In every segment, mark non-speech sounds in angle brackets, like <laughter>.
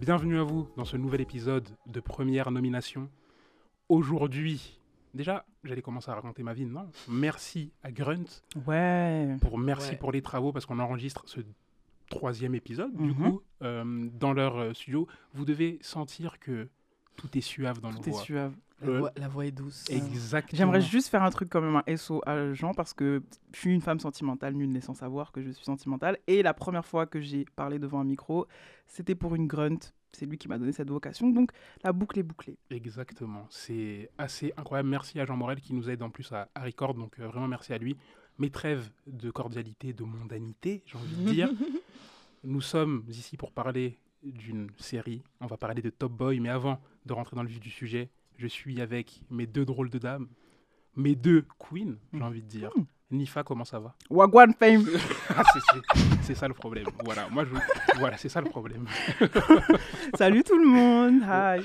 Bienvenue à vous dans ce nouvel épisode de première nomination. Aujourd'hui, déjà, j'allais commencer à raconter ma vie, non? Merci à Grunt Ouais. pour merci Ouais. pour les travaux parce qu'on enregistre ce troisième épisode. Du Mhm. coup, euh, dans leur euh, studio, vous devez sentir que tout est suave dans nos Tout est voix. suave. La, Euh, voix, la voix est douce. Exactement. J'aimerais juste faire un truc quand même, un SO à Jean, parce que je suis une femme sentimentale, nul n'est sans savoir que je suis sentimentale. Et la première fois que j'ai parlé devant un micro, c'était pour une grunt. C'est lui qui m'a donné cette vocation. Donc la boucle est bouclée. Exactement. C'est assez incroyable. Merci à Jean Morel qui nous aide en plus à, à record. Donc euh, vraiment merci à lui. Mes trêves de cordialité, de mondanité, j'ai envie de dire. <laughs> Nous sommes ici pour parler d'une série. On va parler de Top Boy. Mais avant de rentrer dans le vif du sujet, je suis avec mes deux drôles de dames, mes deux queens, j'ai envie de dire. Mhm. Nifa, comment ça va? Wagwan Fame <laughs> Ah, c'est- ça le problème. Voilà, moi je. Voilà, c'est ça le problème. <laughs> Salut tout le monde Hi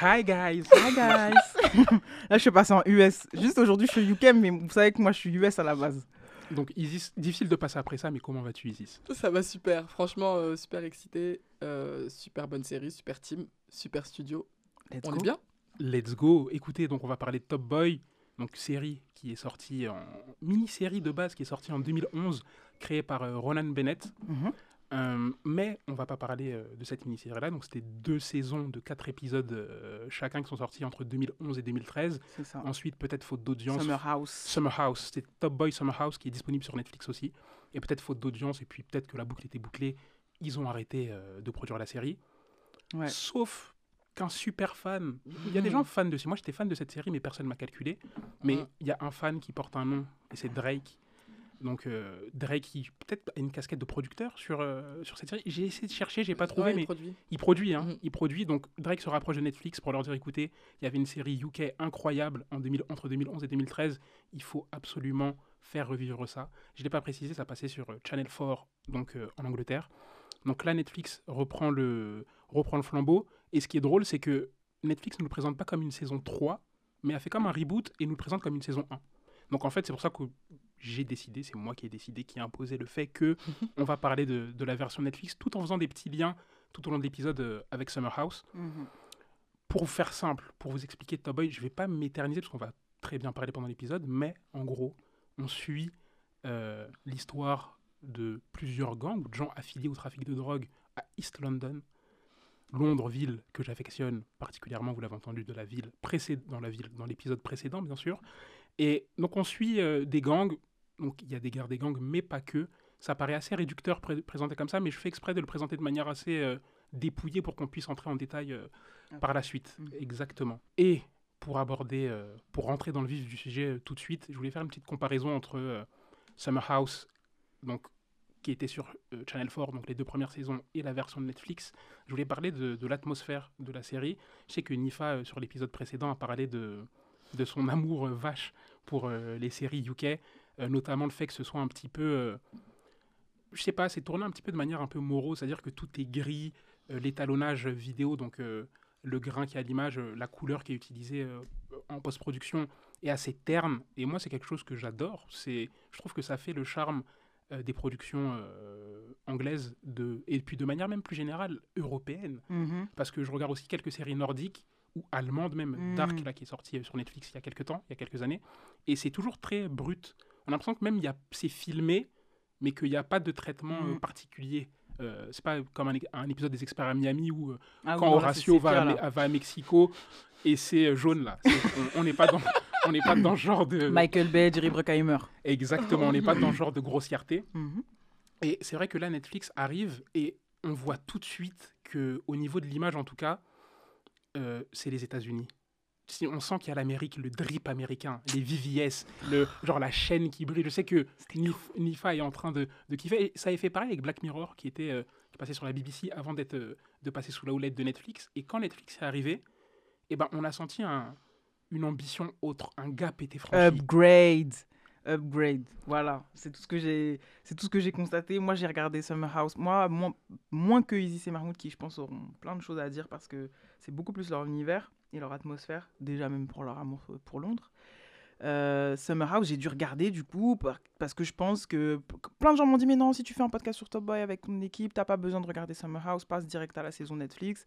Hi guys. Hi guys <laughs> Là je suis passée en US. Juste aujourd'hui je suis UK, mais vous savez que moi je suis US à la base. Donc Isis, difficile de passer après ça, mais comment vas-tu Isis? Ça va super. Franchement, euh, super excité. Euh, super bonne série, super team, super studio. Let's On go. est bien? Let's go. Écoutez, donc on va parler de Top Boy, donc série qui est sortie en mini-série de base qui est sortie en 2011, créée par euh, Ronan Bennett. Mhm. Euh, mais on va pas parler euh, de cette mini-série-là. Donc c'était deux saisons de quatre épisodes chacun qui sont sortis entre 2011 et 2013. C'est ça. Ensuite, peut-être faute d'audience. Summer House. Summer House, c'était Top Boy Summer House qui est disponible sur Netflix aussi. Et peut-être faute d'audience, et puis peut-être que la boucle était bouclée, ils ont arrêté de produire la série. Ouais. Sauf qu'un super fan. Il y a des Mhm. gens fans de Moi, j'étais fan de cette série, mais personne m'a calculé. Mais il y a un fan qui porte un nom, et c'est Drake. Donc euh, Drake, qui peut-être a une casquette de producteur sur, euh, sur cette série. J'ai essayé de chercher, j'ai pas trouvé, Ouais, il mais produit. il produit, hein, Mhm. il produit. Donc Drake se rapproche de Netflix pour leur dire écoutez, il y avait une série UK incroyable en 2000 entre 2011 et 2013. Il faut absolument faire revivre ça. Je ne l'ai pas précisé, ça passait sur euh, Channel 4, donc euh, en Angleterre. Donc là, Netflix reprend le, reprend le flambeau. Et ce qui est drôle, c'est que Netflix ne le présente pas comme une saison 3, mais a fait comme un reboot et nous le présente comme une saison 1. Donc en fait, c'est pour ça que j'ai décidé, c'est moi qui ai décidé, qui a imposé le fait que <laughs> on va parler de, de la version Netflix tout en faisant des petits liens tout au long de l'épisode euh, avec Summer House. Mhm. Pour vous faire simple, pour vous expliquer Top Boy, je vais pas m'éterniser parce qu'on va très bien parler pendant l'épisode, mais en gros, on suit euh, l'histoire de plusieurs gangs, de gens affiliés au trafic de drogue à East London. Londres, ville que j'affectionne particulièrement, vous l'avez entendu, de la ville dans la ville, dans l'épisode précédent, bien sûr. Et donc on suit euh, des gangs, donc il y a des guerres des gangs, mais pas que. Ça paraît assez réducteur pré- présenté comme ça, mais je fais exprès de le présenter de manière assez euh, dépouillée pour qu'on puisse entrer en détail euh, par la suite. Mhm. Exactement. Et pour aborder, pour rentrer dans le vif du sujet tout de suite, je voulais faire une petite comparaison entre Summer House, donc qui était sur euh, Channel 4, donc les deux premières saisons, et la version de Netflix. Je voulais parler de, l'atmosphère de la série. Je sais que Nifa, euh, sur l'épisode précédent, a parlé de, de son amour euh, vache pour les séries UK, notamment le fait que ce soit un petit peu... je sais pas, c'est tourné un petit peu de manière un peu morose, c'est-à-dire que tout est gris, l'étalonnage vidéo, donc le grain qui est à l'image, la couleur qui est utilisée en post-production est assez terne. Et moi, c'est quelque chose que j'adore. C'est, je trouve que ça fait le charme des productions euh, anglaises de, et puis de manière même plus générale européenne. Mhm. Parce que je regarde aussi quelques séries nordiques ou allemandes même, Mm. Dark là qui est sorti euh, sur Netflix il y a quelques temps, il y a quelques années, et c'est toujours très brut. On a l'impression que même c'est filmé, mais qu'il n'y a pas de traitement euh, Mm. particulier. Euh, c'est pas comme un, un épisode des experts à Miami où euh, Ah oui, quand voilà, Horatio va, à, va Mexico et c'est euh, jaune là. On n'est pas dans, on n'est pas dans ce genre de. Michael Bay, Jerry Bruckheimer. Exactement, on n'est pas dans ce genre de grossièreté. Mhm. Et c'est vrai que là, Netflix arrive et on voit tout de suite que, au niveau de l'image en tout cas, euh, c'est les États-Unis. Si on sent qu'il y a l'Amérique, le drip américain, les VVS, le, genre la chaîne qui brille. Je sais que Nif- Nifa est en train de, de kiffer. Et ça avait fait pareil avec Black Mirror, qui était euh, qui passait sur la BBC avant d'être euh, de passer sous la houlette de Netflix. Et quand Netflix est arrivé, eh ben, on a senti un, une ambition autre, un gap était franchi. Upgrade. Upgrade. Voilà. C'est tout ce que j'ai. C'est tout ce que j'ai constaté. Moi, j'ai regardé Summer House. Moi, moins, moins que Isis et Mahmoud, qui je pense auront plein de choses à dire parce que c'est beaucoup plus leur univers et leur atmosphère. Déjà même pour leur amour pour Londres. Euh, Summer House, j'ai dû regarder du coup parce que je pense que plein de gens m'ont dit mais non si tu fais un podcast sur Top Boy avec ton équipe t'as pas besoin de regarder Summer House passe direct à la saison Netflix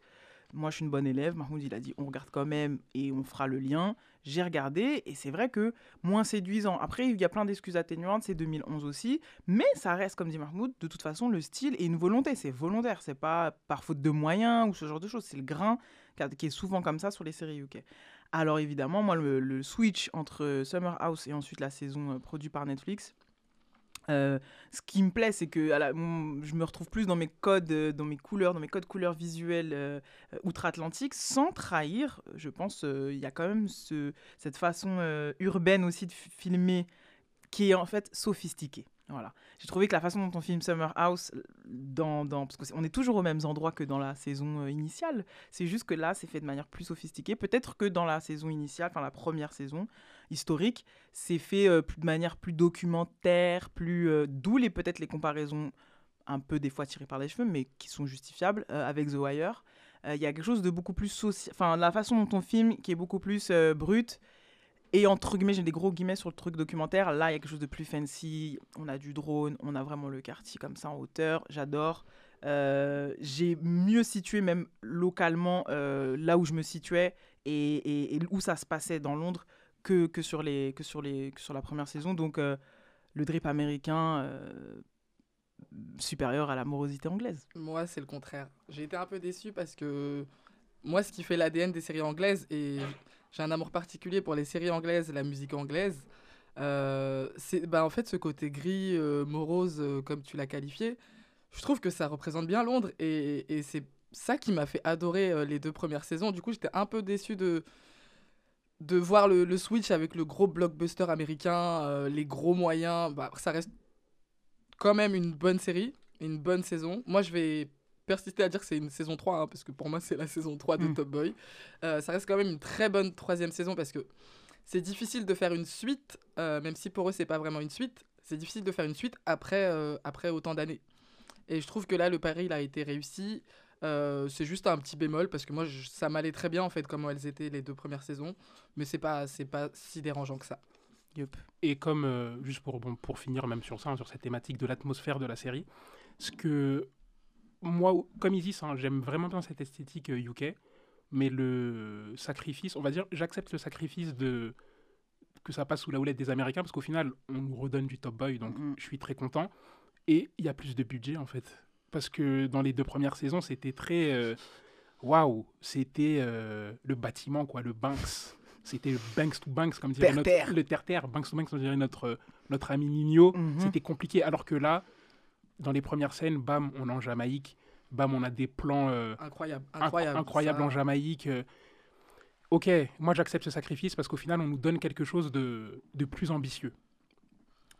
moi je suis une bonne élève. Mahmoud il a dit on regarde quand même et on fera le lien. J'ai regardé et c'est vrai que moins séduisant. Après il y a plein d'excuses atténuantes c'est 2011 aussi mais ça reste comme dit Mahmoud de toute façon le style et une volonté. C'est volontaire. C'est pas par faute de moyens ou ce genre de choses. C'est le grain qui est souvent comme ça sur les séries UK alors évidemment, moi, le, switch entre Summer House et ensuite la saison euh, produite par Netflix, euh, ce qui me plaît, c'est que je me retrouve plus dans mes codes, euh, dans mes couleurs, dans mes codes couleurs visuelles outre-Atlantique, sans trahir. Je pense il y a quand même ce, cette façon urbaine aussi de filmer qui est en fait sophistiquée. Voilà. J'ai trouvé que la façon dont on filme Summer House, dans, dans, parce qu'on est toujours aux mêmes endroits que dans la saison euh, initiale, c'est juste que là, c'est fait de manière plus sophistiquée. Peut-être que dans la saison initiale, enfin la première saison historique, c'est fait euh, de manière plus documentaire, plus euh, d'où les peut-être les comparaisons un peu des fois tirées par les cheveux, mais qui sont justifiables avec The Wire. Il y a quelque chose de beaucoup plus social, enfin la façon dont on filme qui est beaucoup plus brute et entre guillemets, j'ai des gros guillemets sur le truc documentaire. Là, il y a quelque chose de plus fancy. On a du drone, on a vraiment le quartier comme ça en hauteur. J'adore. Euh, j'ai mieux situé même localement euh, là où je me situais et, où ça se passait dans Londres que, que, sur, les, que, sur, les, que sur la première saison. Donc euh, le drip américain supérieur à la morosité anglaise. Moi, c'est le contraire. J'ai été un peu déçu parce que moi, ce qui fait l'ADN des séries anglaises, et j'ai un amour particulier pour les séries anglaises, la musique anglaise. Euh, c'est bah, en fait ce côté gris, euh, morose, euh, comme tu l'as qualifié. Je trouve que ça représente bien Londres et, et c'est ça qui m'a fait adorer les deux premières saisons. Du coup, j'étais un peu déçu de, de voir le, le switch avec le gros blockbuster américain, les gros moyens. Bah, ça reste quand même une bonne série, une bonne saison. Moi, je vais persister à dire que c'est une saison 3, hein, parce que pour moi, c'est la saison 3 de mm. Top Boy. Euh, ça reste quand même une très bonne troisième saison, parce que c'est difficile de faire une suite, euh, même si pour eux, c'est pas vraiment une suite. C'est difficile de faire une suite après, euh, après autant d'années. Et je trouve que là, le pari, il a été réussi. c'est juste un petit bémol parce que moi ça m'allait très bien en fait comment elles étaient les deux premières saisons mais c'est pas c'est pas si dérangeant que ça yep. et comme juste pour bon, pour finir même sur ça hein, sur cette thématique de l'atmosphère de la série ce que moi, comme disent, hein, j'aime vraiment bien cette esthétique UK, euh, mais le sacrifice, on va dire, j'accepte le sacrifice de que ça passe sous la houlette des Américains, parce qu'au final, on nous redonne du Top Boy, donc je suis très content. Et il y a plus de budget, en fait. Parce que dans les deux premières saisons, c'était très... Euh, waouh C'était euh, le bâtiment, quoi, le Banks. C'était le Banks to Banks, comme dirait notre... Le terre-terre, Banks to Banks, comme dirait notre, notre ami Nino. Mhm. C'était compliqué, alors que là, dans les premières scènes, bam, on est en Jamaïque, bam, on a des plans euh, incroyables, incroyable, incroyables en Jamaïque. Euh. ok, moi j'accepte ce sacrifice parce qu'au final, on nous donne quelque chose de, de plus ambitieux.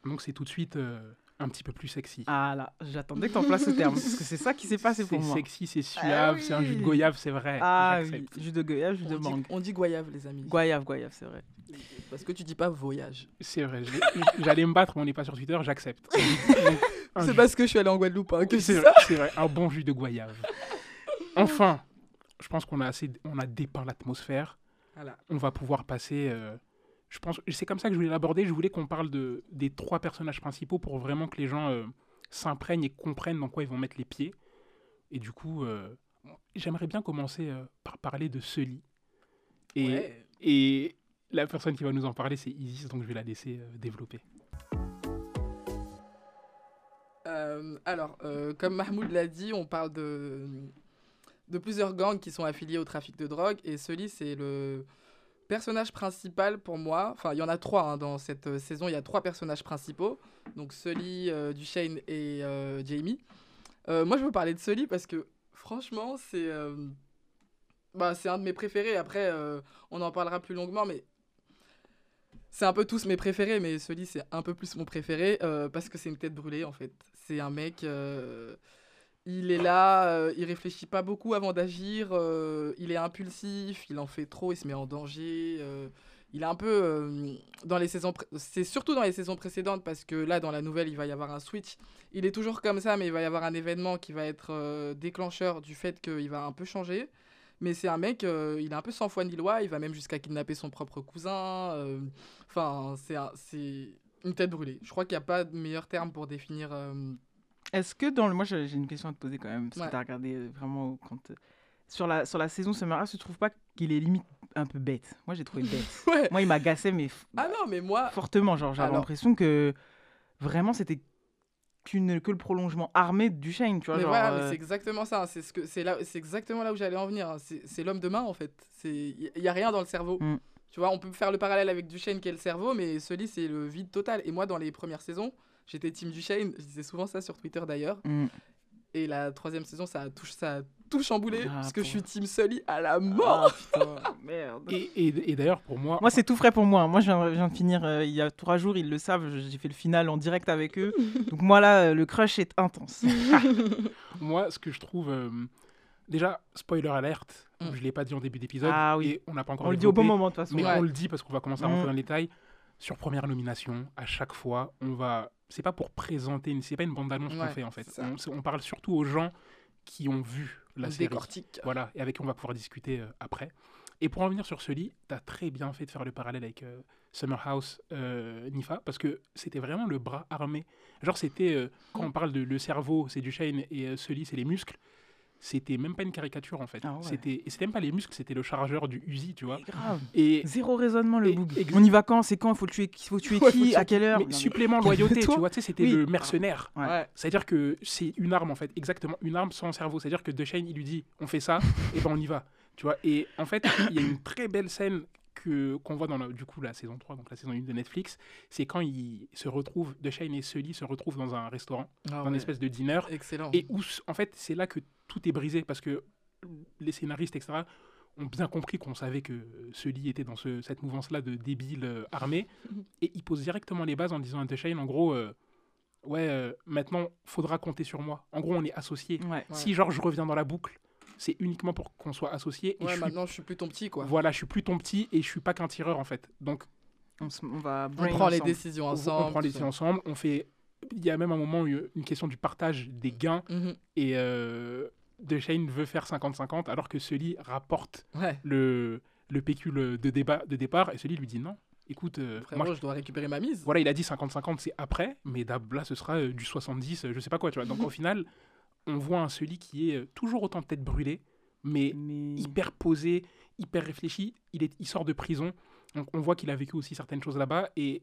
Donc c'est tout de suite euh, un petit peu plus sexy. Ah là, j'attendais que tu emploies ce terme, parce que c'est ça qui s'est passé pour moi. C'est sexy, c'est suave, ah c'est un jus de goyave, c'est vrai. Ah oui, jus de goyave, jus de mangue. on dit goyave, les amis. Goyave, goyave, c'est vrai. Parce que tu dis pas voyage. C'est vrai, j'allais me battre, mais on n'est pas sur Twitter, j'accepte. <laughs> C'est parce que je suis allé en Guadeloupe hein, que c'est C'est vrai, un bon jus de goyave. <laughs> Enfin, je pense qu'on a assez, on a dépeint l'atmosphère. On va pouvoir passer. Euh, je pense, c'est comme ça que je voulais l'aborder. Je voulais qu'on parle de des trois personnages principaux pour vraiment que les gens euh, s'imprègnent et comprennent dans quoi ils vont mettre les pieds. Et du coup, euh, j'aimerais bien commencer par parler de Sully. Et, et la personne qui va nous en parler, c'est Isis, donc je vais la laisser développer. Euh, alors, euh, comme Mahmoud l'a dit, on parle de, de plusieurs gangs qui sont affiliés au trafic de drogue. Et Sully, c'est le personnage principal pour moi. Enfin, il y en a trois hein, dans cette euh, saison. Il y a trois personnages principaux. Donc Sully, Duchesne et Jamie. moi, je veux parler de Sully parce que, franchement, c'est... Bah, un de mes préférés. Après, on en parlera plus longuement, mais c'est un peu tous mes préférés, mais celui c'est un peu plus mon préféré parce que c'est une tête brûlée en fait. C'est un mec, euh, il est là, euh, il réfléchit pas beaucoup avant d'agir, euh, il est impulsif, il en fait trop, il se met en danger. il est un peu dans les saisons, c'est surtout dans les saisons précédentes parce que là dans la nouvelle il va y avoir un switch. Il est toujours comme ça, mais il va y avoir un événement qui va être déclencheur du fait qu'il va un peu changer. Mais c'est un mec, euh, il est un peu sans foi ni loi, il va même jusqu'à kidnapper son propre cousin. euh, Enfin, un- c'est une tête brûlée. Je crois qu'il n'y a pas de meilleur terme pour définir. euh, Est-ce que dans le. Moi, j'ai une question à te poser quand même, parce Ouais. que tu as regardé euh, vraiment quand. euh, Sur la, sur la saison Summer House, tu trouves pas qu'il est limite un peu bête? Moi, j'ai trouvé bête. <laughs> Ouais. Moi, il m'agaçait, mais Ah non, mais moi, fortement. Genre, j'avais Alors- l'impression que vraiment, c'était qu'une que le prolongement armé du Shane, tu vois. mais genre, voilà, euh, c'est exactement ça. C'est ce que c'est là, c'est exactement là où j'allais en venir. hein. C'est c'est l'homme de main en fait. C'est il y, a rien dans le cerveau. Mm. Tu vois, on peut faire le parallèle avec Duchesne qui est le cerveau, mais celui c'est le vide total. Et moi, dans les premières saisons, j'étais team Duchesne. Je disais souvent ça sur Twitter d'ailleurs. mm. Et la troisième saison, ça a tout, ça a tout chamboulé Ah, parce que je suis team Sully à la mort. Ah, putain, <laughs> merde. Et, et- et d'ailleurs, pour moi, Moi, c'est tout frais pour moi. Moi, je viens, je viens de finir euh, il y a trois jours, ils le savent. J'ai fait le final en direct avec eux. <laughs> Donc, moi, là, euh, le crush est intense. <laughs> moi, ce que je trouve. euh, déjà, spoiler alerte, Mm. je ne l'ai pas dit en début d'épisode. Ah oui. Et on n'a pas encore On le dit au bon moment, de toute façon. Mais Ouais. on le dit parce qu'on va commencer à rentrer Mm. dans les détails. Sur première nomination, à chaque fois, on va. C'est pas pour présenter, une- c'est pas une bande d'annonce qu'on fait en fait. On, parle surtout aux gens qui ont vu la On série. décortique. Voilà, et avec qui on va pouvoir discuter euh, après. Et pour en venir sur ce lit, tu as très bien fait de faire le parallèle avec euh, Summer House euh, Nifa, parce que c'était vraiment le bras armé. Genre, c'était, euh, quand on parle de le cerveau, c'est du Shane, et ce lit, c'est les muscles. C'était même pas une caricature en fait. Ah ouais. C'était, et c'était même pas les muscles, c'était le chargeur du Uzi, tu vois. C'est grave. Et Zéro raisonnement, le Et- boug. ex- On y va quand C'est quand Il faut tuer qui Faut tuer <laughs> Ouais, faut qui tuer À quelle heure mais Non, mais- supplément <laughs> loyauté, tu vois, tu sais, c'était Oui. le mercenaire. Ouais. C'est-à-dire que c'est une arme en fait, exactement une arme sans cerveau. C'est-à-dire que DeShane il lui dit on fait ça et ben on y va, tu vois. Et en fait il y a une très belle scène que qu'on voit dans la, du coup la saison 3, donc la saison 1 de Netflix, c'est quand ils se retrouvent, DeShane et Sully se retrouvent dans un restaurant, Ah dans une espèce de dîner, Excellent. et où en fait c'est là que tout est brisé parce que les scénaristes etc ont bien compris qu'on savait que Sully était dans ce- cette mouvance-là de débiles euh, armés <laughs> et ils posent directement les bases en disant à DeShane en gros euh, ouais euh, maintenant faudra compter sur moi. En gros on est associés. Ouais. Ouais. Si genre je reviens dans la boucle, c'est uniquement pour qu'on soit associés et Ouais, je suis maintenant je suis plus ton petit quoi. voilà, je suis plus ton petit et je suis pas qu'un tireur en fait. Donc On, se- on va On prend les décisions on- ensemble. on prend les décisions ensemble, on fait il y a même un moment a une question du partage des gains Mhm. et euh, DeShane veut faire 50-50 alors que Sully rapporte Ouais. le, le pécule de, débat, de départ et Sully lui dit non. Écoute, euh, Frérot, moi, je dois récupérer ma mise. voilà, il a dit 50-50, c'est après, mais là, ce sera euh, du 70, euh, je sais pas quoi, tu vois. Donc au <laughs> final, on voit un Sully qui est euh, toujours autant tête brûlée, mais Mais... hyper posé, hyper réfléchi. Il, est, il sort de prison, donc on voit qu'il a vécu aussi certaines choses là-bas, et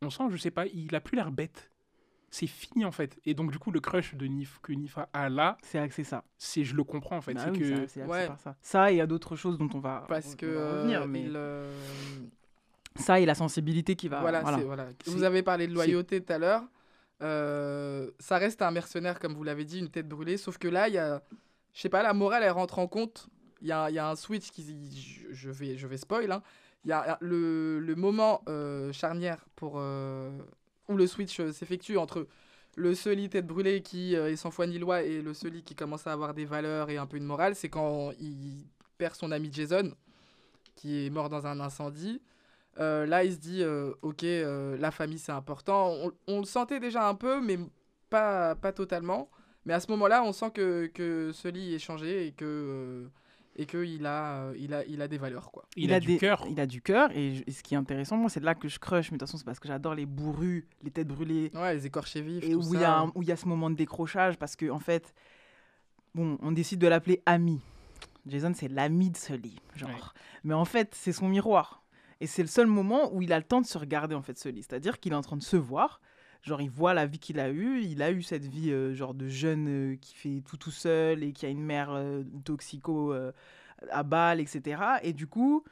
on sent, je sais pas, il a plus l'air bête. C'est fini en fait. Et donc du coup, le crush de Nif, que Nifa a là, C'est axé ça. c'est je le comprends en fait. Bah c'est oui, que ça- c'est axé Ouais. par ça. Il y a d'autres choses dont on va, Parce on que va euh, revenir, mais il, euh, ça et la sensibilité qui va. voilà, voilà. c'est- voilà. C'est- Vous avez parlé de loyauté tout à l'heure. Euh, ça reste un mercenaire, comme vous l'avez dit, une tête brûlée. Sauf que là, il y a, je sais pas, la morale, elle rentre en compte. Il y a, y a un switch qui, je, vais, je vais spoil. hein. Il y a le, moment euh, charnière pour euh, où le switch s'effectue entre le Sully tête brûlée qui est sans foi ni loi et le Sully qui commence à avoir des valeurs et un peu une morale, c'est quand il perd son ami Jason, qui est mort dans un incendie. Euh, là, il se dit, euh, ok, euh, la famille c'est important. On, on le sentait déjà un peu, mais pas, pas totalement. Mais à ce moment-là, on sent que, que Sully est changé et que euh, et que il a, il a, il a des valeurs quoi. il, a, du cœur. Il a du cœur. Et, je- et ce qui est intéressant, moi, c'est de là que je crush. Mais de toute façon, c'est parce que j'adore les bourrus, les têtes brûlées. Ouais, les écorchés vifs, Et tout où il y, a un- où il y a ce moment de décrochage. Parce que, en fait, bon, on décide de l'appeler ami. Jason, c'est l'ami de Sully. Genre. Ouais. Mais en fait, c'est son miroir. Et c'est le seul moment où il a le temps de se regarder, en fait, Sully. C'est-à-dire qu'il est en train de se voir. Genre, il voit la vie qu'il a eue. Il a eu cette vie, euh, genre, de jeune euh, qui fait tout tout seul et qui a une mère euh, toxico à balle, etc. Et du coup,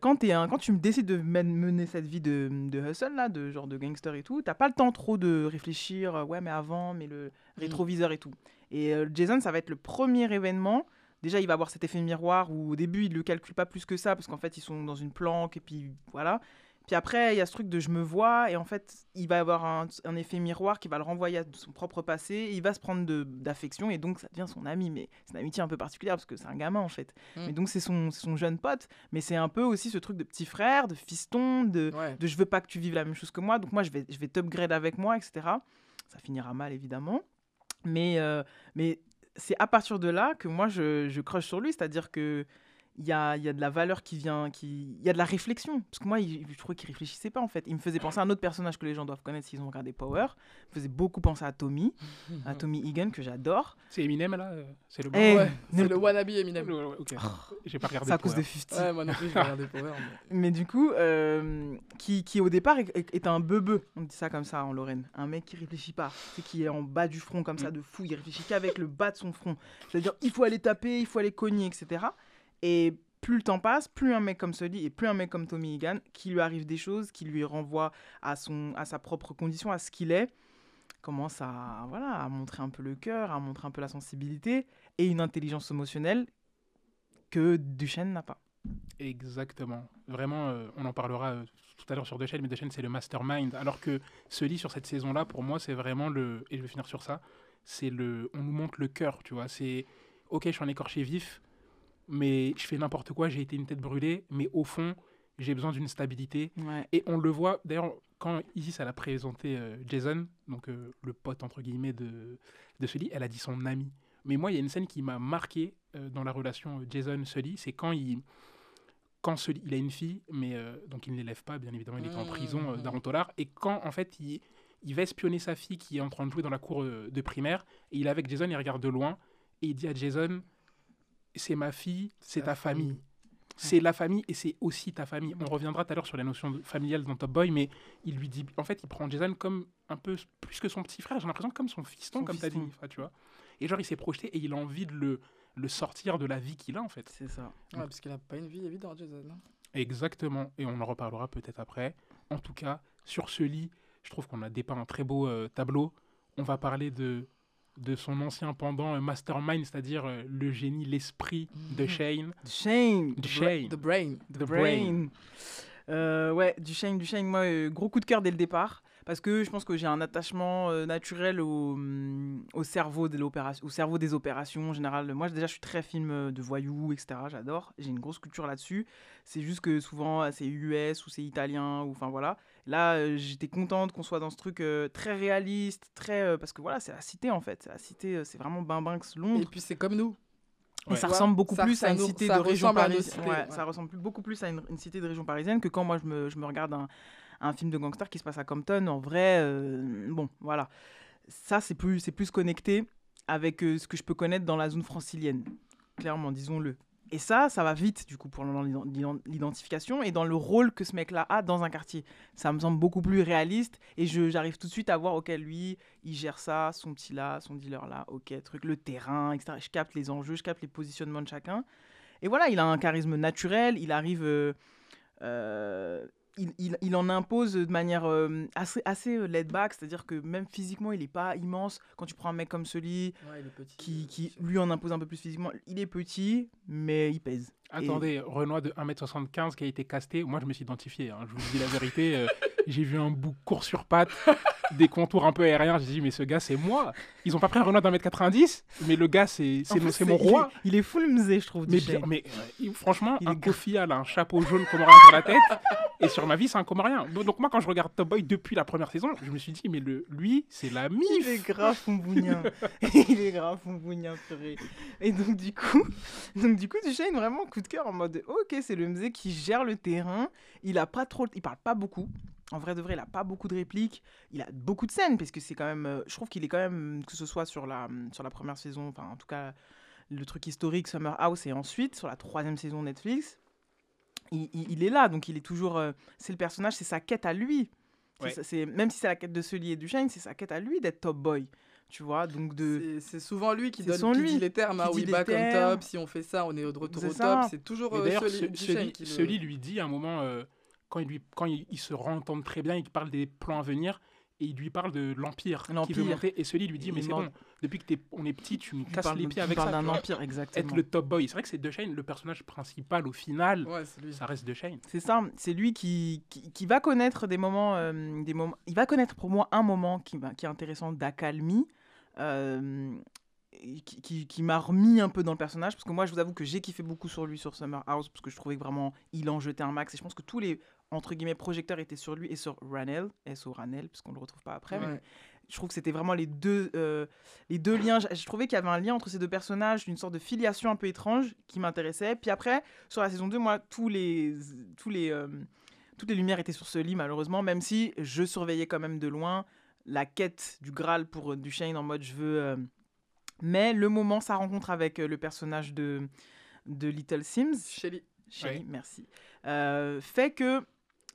quand, t'es un, quand tu décides de men- mener cette vie de, de hustle, là, de genre de gangster et tout, t'as pas le temps trop de réfléchir, ouais, mais avant, mais le rétroviseur et tout. Et Jason, ça va être le premier événement. Déjà, il va avoir cet effet miroir où au début, il le calcule pas plus que ça, parce qu'en fait, ils sont dans une planque, et puis voilà. Puis après, il y a ce truc de je me vois, et en fait, il va avoir un, un effet miroir qui va le renvoyer à son propre passé, et il va se prendre d'affection, et donc ça devient son ami. Mais c'est une amitié un peu particulière, parce que c'est un gamin, en fait. Mm. Mais donc, c'est son, son jeune pote, mais c'est un peu aussi ce truc de petit frère, de fiston, de, Ouais. de je veux pas que tu vives la même chose que moi, donc moi je vais, je vais t'upgrade avec moi, etc. Ça finira mal évidemment. Mais, euh, mais c'est à partir de là que moi, je, je crush sur lui. C'est-à-dire que il y a, y a de la valeur qui vient, qui... il y a de la réflexion. Parce que moi, il- je trouvais qu'il réfléchissait pas en fait. Il me faisait penser à un autre personnage que les gens doivent connaître s'ils ont regardé Power. Il me faisait beaucoup penser à Tommy, à <laughs> Tommy Egan que j'adore. C'est Eminem là euh, C'est le Eh, Ouais, c'est le wannabe Eminem. Ouais, ouais, ok. J'ai pas regardé. C'est à cause de Power. 50. Ouais, moi non plus, <laughs> regarder Power. mais- Mais du coup, euh, qui, qui au départ est, est- un bebeu, on dit ça comme ça en Lorraine, un mec qui réfléchit pas, c'est qui est en bas du front comme ça de fou, il réfléchit qu'avec le bas de son front. C'est-à-dire il faut aller taper, il faut aller cogner, etc. Et plus le temps passe, plus un mec comme celui et plus un mec comme Tommy Egan, qui lui arrive des choses, qui lui renvoie à, son, à sa propre condition, à ce qu'il est, commence à, voilà, à montrer un peu le cœur, à montrer un peu la sensibilité et une intelligence émotionnelle que Duchesne n'a pas. Exactement. Vraiment, euh, on en parlera euh, tout à l'heure sur Deschênes, mais Deschênes, c'est le mastermind. Alors que lit sur cette saison-là, pour moi, c'est vraiment le. Et je vais finir sur ça. C'est le. On nous montre le cœur, tu vois. C'est. Ok, je suis un écorché vif, mais je fais n'importe quoi, j'ai été une tête brûlée, mais au fond, j'ai besoin d'une stabilité. Ouais. Et on le voit, d'ailleurs, quand Isis elle a présenté euh, Jason, donc euh, le pote entre guillemets de, de Sully, elle a dit son ami. Mais moi, il y a une scène qui m'a marqué euh, dans la relation Jason-Sully, c'est quand il, quand Sully, il a une fille, mais donc il ne l'élève pas, bien évidemment, il est en prison euh, Mhm. d'Arontolar, et quand en fait il, il va espionner sa fille qui est en train de jouer dans la cour de primaire, et il est avec Jason, il regarde de loin, et il dit à Jason, c'est ma fille, c'est Ta famille. famille. C'est la famille et c'est aussi ta famille. On reviendra tout à l'heure sur la notion familiale dans Top Boy, mais il lui dit, en fait, il prend Jason comme un peu plus que son petit frère, j'ai l'impression comme son fiston, Son comme tu as dit, tu vois. Et genre, il s'est projeté et il a envie de le, le sortir de la vie qu'il a, en fait. C'est ça. Ouais, parce qu'il a pas une vie évidente, Jason. hein. Exactement. Et on en reparlera peut-être après. En tout cas, sur ce lit, je trouve qu'on a dépeint un très beau euh, tableau. On va parler de, de son ancien pendant euh, Mastermind, c'est-à-dire euh, le génie, l'esprit de Mhm. Shane. Shane. De Shane. The Brain. The, brain. brain. Euh, ouais, Duchesne, Duchesne, moi, euh, gros coup de cœur dès le départ. Parce que je pense que j'ai un attachement euh, naturel au, hum, au, cerveau de au cerveau des opérations en général. Moi, déjà, je suis très film de voyous, etc. J'adore. J'ai une grosse culture là-dessus. C'est juste que souvent, c'est US ou c'est italien. ou Enfin, voilà. Là, euh, j'étais contente qu'on soit dans ce truc euh, très réaliste. très euh, Parce que voilà, c'est la cité, en fait. C'est la cité, c'est vraiment Bimbinx, Et Londres. puis c'est comme nous. Et Ouais. ça ressemble beaucoup ça- plus ça à une cité de région parisienne. cités, Ouais, ouais. Ça ressemble beaucoup plus à une, une cité de région parisienne que quand moi je me, je me regarde un, un film de gangster qui se passe à Compton. En vrai, euh, bon, voilà. Ça, c'est plus, c'est plus connecté avec euh, ce que je peux connaître dans la zone francilienne. Clairement, disons-le. Et ça, ça va vite, du coup, pour l'ident- l'ident- l'identification et dans le rôle que ce mec-là a dans un quartier. Ça me semble beaucoup plus réaliste et j'arrive tout de suite à voir, ok, lui, il gère ça, son petit là, son dealer là, ok, truc, le terrain, etc. Je capte les enjeux, je capte les positionnements de chacun. Et voilà, il a un charisme naturel, il arrive. euh, euh, il, il- il en impose de manière euh, assez, assez euh, laid back, c'est-à-dire que même physiquement, il n'est pas immense. Quand tu prends un mec comme celui Ouais, il est petit. qui, euh, qui lui en impose un peu plus physiquement, il est petit, mais il pèse. Attendez, Renoir de 1m75 qui a été casté, moi je me suis identifié, hein, je vous dis la vérité, euh, <laughs> j'ai vu un bout court sur patte, des contours un peu aériens, j'ai dit mais ce gars c'est moi. Ils ont pas pris un Renoir d'un mètre 90, mais le gars c'est mon, mon il est- roi. Il est, full je trouve. Mais, Duchesne. bien- mais euh, il- franchement, Il un un chapeau jaune comorien sur la tête, et sur ma vie c'est un comorien. Donc, donc moi quand je regarde Top Boy depuis la première saison, je me suis dit mais le, lui c'est la Il mif. est grave fumbounien. il est grave fumbounien, <laughs> purée. Et donc, du coup, donc, du coup, Duchesne, vraiment coup de cœur en mode ok, c'est le mzé qui gère le terrain. Il a pas trop. Il parle pas beaucoup. En vrai de vrai, il a pas beaucoup de répliques. Il a beaucoup de scènes, parce que c'est quand même. euh, Je trouve qu'il est quand même, que ce soit sur la, sur la première saison, enfin, en tout cas, le truc historique Summer House, et ensuite, sur la troisième saison Netflix, il, il- il est là. Donc, il est toujours. euh, c'est le personnage, c'est sa quête à lui. C'est Ouais. ça- c'est même si c'est la quête de Sully et Duchesne, c'est sa quête à lui d'être top boy. Tu vois, donc de. C'est c'est souvent lui qui donne qui lui dit les termes. qui Ah, les back on termes. top. Si on fait ça, on est de retour C'est au ça. top. C'est toujours euh, d'ailleurs, Sully- ce- Duchesne Sully, qui le- Sully lui dit à un moment, euh, quand, il lui, quand il, ils se entendent très bien, il parle des plans à venir, et il lui parle de l'Empire qui veut L'Empire. monter. Et Sully lui dit, Il mais c'est bon, depuis que t'es- on est petit, tu nous tu casses les de- pieds avec ça. d'un empire, exactement. Être le top boy. C'est vrai que c'est Duchesne, le personnage principal au final, Ouais, c'est lui. ça reste Duchesne. C'est ça, c'est lui qui, qui, qui va connaître des moments, euh, des moments. Il va connaître pour moi un moment qui, qui est intéressant d'accalmie, euh, qui, qui m'a remis un peu dans le personnage. Parce que moi, je vous avoue que j'ai kiffé beaucoup sur lui sur Summer House, parce que je trouvais que vraiment il en jetait un max. Et je pense que tous les entre guillemets projecteurs étaient sur lui et sur Ranel, S.O. Ranel, parce qu'on le retrouve pas après. mais. Je trouve que c'était vraiment les deux, euh, les deux liens. Je, je trouvais qu'il y avait un lien entre ces deux personnages, une sorte de filiation un peu étrange qui m'intéressait. Puis après, sur la saison 2, moi, tous les, tous les, euh, toutes les lumières étaient sur ce lit, malheureusement, même si je surveillais quand même de loin la quête du Graal pour euh, Duchesne en mode je veux. euh, Mais le moment, sa rencontre avec euh, le personnage de, de Little Sims, Shelly. Ouais. merci. Euh, fait que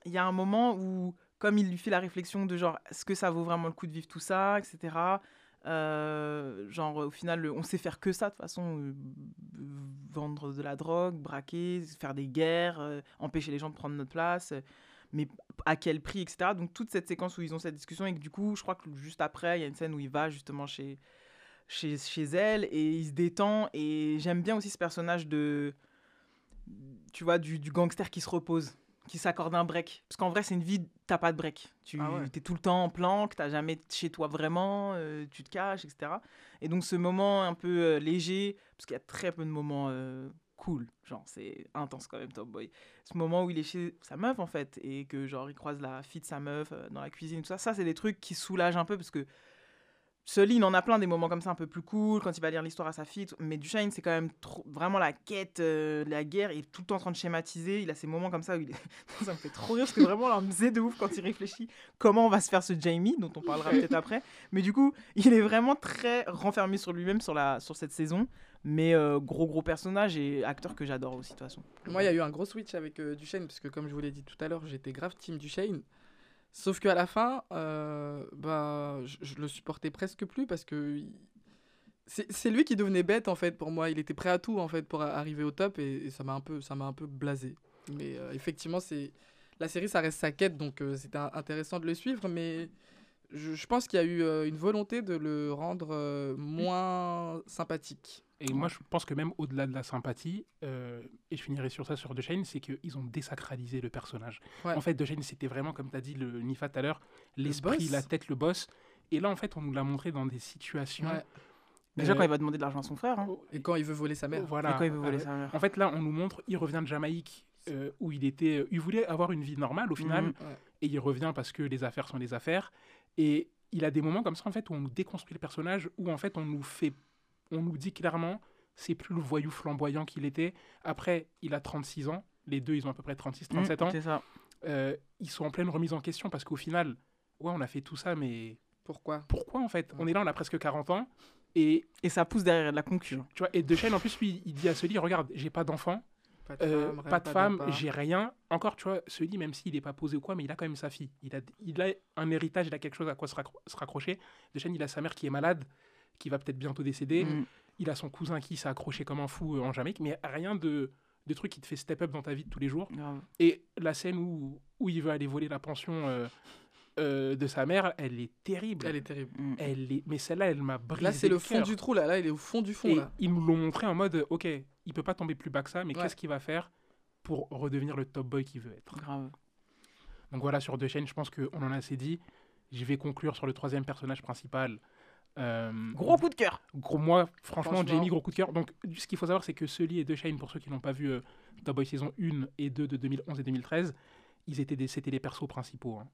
il y a un moment où, comme il lui fait la réflexion de genre, est-ce que ça vaut vraiment le coup de vivre tout ça, etc. euh, genre, au final, on sait faire que ça, de toute façon, euh, vendre de la drogue, braquer, faire des guerres, euh, empêcher les gens de prendre notre place, mais à quel prix, etc. Donc, toute cette séquence où ils ont cette discussion, et que du coup, je crois que juste après, il y a une scène où il va justement chez, chez, chez elle, et il se détend, et j'aime bien aussi ce personnage de tu vois, du gangster qui se repose, qui s'accorde un break. Parce qu'en vrai, c'est une vie, t'as pas de break. Tu Ah ouais. es tout le temps en planque, t'as jamais chez toi vraiment, euh, tu te caches, etc. Et donc, ce moment un peu euh, léger, parce qu'il y a très peu de moments euh, cool, genre, c'est intense quand même, Top Boy. Ce moment où il est chez sa meuf, en fait, et que, genre, il croise la fille de sa meuf dans la cuisine, tout ça, ça, c'est des trucs qui soulagent un peu, parce que Sully, il en a plein des moments comme ça un peu plus cool quand il va lire l'histoire à sa fille. Mais Duchesne, c'est quand même trop, vraiment la quête, euh, la guerre. Il est tout le temps en train de schématiser. Il a ces moments comme ça où il est... <laughs> ça me fait trop rire parce que vraiment, là, me faisait de ouf quand il réfléchit comment on va se faire ce Jamie, dont on parlera peut-être <laughs> après. Mais du coup, il est vraiment très renfermé sur lui-même sur, la, sur cette saison. Mais euh, gros, gros personnage et acteur que j'adore aussi, de toute façon. Moi, il y a eu un gros switch avec euh, Duchesne, parce que comme je vous l'ai dit tout à l'heure, j'étais grave team Duchesne. Sauf qu'à la fin, bah, je, le supportais presque plus parce que c'est lui qui devenait bête en fait pour moi. Il était prêt à tout en fait pour arriver au top et, ça m'a un peu, ça m'a peu blasé. Mais euh, effectivement, c'est la série, ça reste sa quête, donc euh, c'était intéressant de le suivre. Mais je, je pense qu'il y a eu une volonté de le rendre moins sympathique. Et moi, je pense que même au-delà de la sympathie, euh, et je finirai sur ça sur Duchesne, c'est qu'ils ont désacralisé le personnage. Ouais. En fait, Duchesne, c'était vraiment, comme tu as dit, le Nifa tout à l'heure, l'esprit, boss. la tête, le boss. Et là, en fait, on nous l'a montré dans des situations. Ouais. Déjà, Euh, quand il va demander de l'argent à son frère. hein. Et quand il veut voler sa mère. Voilà. Et quand il veut voler Euh, sa mère. En fait, là, on nous montre, il revient de Jamaïque, euh, où il était, il voulait avoir une vie normale au final, Mhm. Ouais. et il revient parce que les affaires sont les affaires. Et il a des moments comme ça, en fait, où on nous déconstruit le personnage, où en fait, on nous fait, on nous dit clairement, c'est plus le voyou flamboyant qu'il était. Après, il a 36 ans. Les deux, ils ont à peu près 36, 37 Mm, ans. C'est ça. Euh, ils sont en pleine remise en question parce qu'au final, ouais, on a fait tout ça, mais Pourquoi? pourquoi en fait? On est là, on a presque 40 ans. Et Et ça pousse derrière de la concurrence. tu vois, et Dechaine, en plus, lui, il dit à Sully, regarde, j'ai pas d'enfant, Pas de euh, femme, pas de femme, d'appart. j'ai rien. Encore, tu vois, Sully, même s'il n'est pas posé ou quoi, mais il a quand même sa fille. Il a, il a un héritage, il a quelque chose à quoi se, raccro- se raccrocher. Dechaine, il a sa mère qui est malade, qui va peut-être bientôt décéder. Mm. Il a son cousin qui s'est accroché comme un fou euh, en Jamaïque, mais rien de, de truc qui te fait step up dans ta vie de tous les jours. Et la scène où, où il veut aller voler la pension euh, euh, de sa mère, elle est terrible. Elle est terrible. Mm. Elle est... Mais celle-là, elle m'a brisé Là, c'est le fond du trou, là. Là, il est au fond du fond, Et là. ils nous l'ont montré en mode, ok, il peut pas tomber plus bas que ça, mais Ouais. qu'est-ce qu'il va faire pour redevenir le top boy qu'il veut être? Grave. Donc voilà, sur deux chaînes, je pense qu'on en a assez dit. Je vais conclure sur le troisième personnage principal. Euh, Gros coup de cœur. gros, moi, franchement, Franchement. Jamie, gros coup de cœur. Donc, ce qu'il faut savoir, c'est que Sully et Duchesne, pour ceux qui n'ont pas vu euh, Top Boy saison 1 et 2 de 2011 et 2013, ils étaient des, c'était les persos principaux. hein.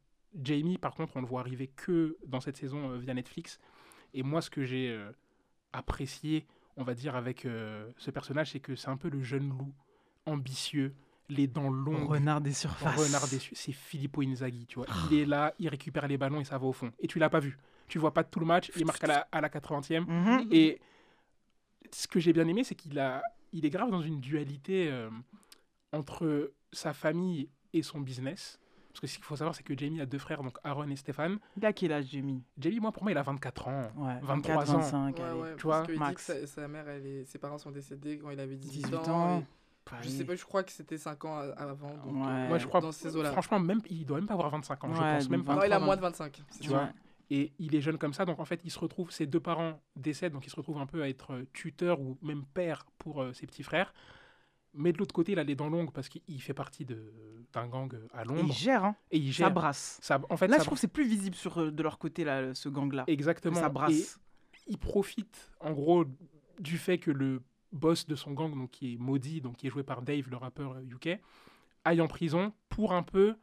Jamie, par contre, on le voit arriver que dans cette saison euh, via Netflix. Et moi, ce que j'ai euh, apprécié, on va dire, avec euh, ce personnage, c'est que c'est un peu le jeune loup, ambitieux, les dents longues. Renard des surfaces. Renard déçu, c'est Filippo Inzaghi, tu vois. Il est là, il récupère les ballons et ça va au fond. Et tu l'as pas vu. Tu vois pas tout le match, il marque à la, à la 80e. Mhm. Et ce que j'ai bien aimé, c'est qu'il a, il est grave dans une dualité euh, entre sa famille et son business. Parce que ce qu'il faut savoir, c'est que Jamie a deux frères, donc Aaron et Stéphane. Il a quel âge, Jamie? Jamie, moi, pour moi, il a 24 ans. Ouais, 23 24, ans. 25, Ouais, allez. ouais, tu vois, dit max. que sa, sa mère, elle est... ses parents sont décédés quand il avait 18, 18 ans. ans. et Je sais pas, je crois que c'était 5 ans avant. Donc, Ouais. euh, Moi, je crois, dans ces eaux-là. franchement, même, il doit même pas avoir 25 ans. je Ouais, pense même donc pas. Non, il a 23, moins de 25. c'est Tu vois, Et il est jeune comme ça, donc en fait, il se retrouve, ses deux parents décèdent, donc il se retrouve un peu à être euh, tuteur ou même père pour euh, ses petits frères. Mais de l'autre côté, il a les dents longues parce qu'il fait partie de- d'un gang euh, à Et il Londres. gère, hein. Et il Ça gère. brasse. Ça, en fait, Là, ça- je trouve que c'est plus visible sur, de leur côté, là, ce gang-là. exactement. Ça Et brasse. il profite, en gros, du fait que le boss de son gang, donc qui est maudit, donc qui est joué par Dave, le rappeur UK, aille en prison pour un peu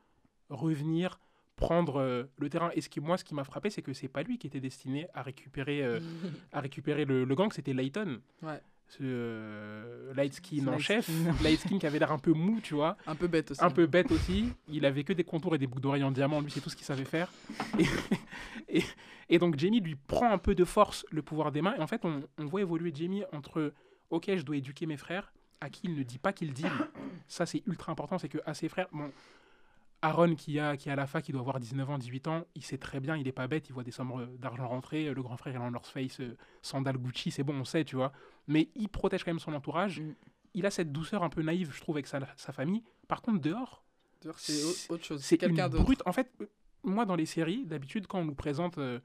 revenir, prendre euh, le terrain. Et ce qui, moi, ce qui m'a frappé, c'est que c'est pas lui qui était destiné à récupérer, euh, <laughs> à récupérer le, le gang, c'était Layton. Ouais. Ce euh, light skin en chef, skin. light skin qui avait l'air un peu mou, tu vois, un peu bête aussi. un peu bête aussi. Il avait que des contours et des boucles d'oreilles en diamant, lui, c'est tout ce qu'il savait faire. Et, <laughs> et, et donc, Jamie lui prend un peu de force le pouvoir des mains. Et en fait, on, on voit évoluer Jamie entre Ok, je dois éduquer mes frères, à qui il ne dit pas qu'il dit. Ça, c'est ultra important, c'est que à ses frères, bon, Aaron qui a, qui a la fac, qui doit avoir 19 ans, 18 ans, il sait très bien, il est pas bête, il voit des sommes euh, d'argent rentrer, le grand frère il est en North Face, euh, sandales Gucci, c'est bon, on sait, tu vois. Mais il protège quand même son entourage. Mm. Il a cette douceur un peu naïve, je trouve, avec sa, sa famille. Par contre, dehors, C'est au- autre chose. c'est quelqu'un une d'autre. brute. En fait, euh, moi, dans les séries, d'habitude, quand on nous présente euh,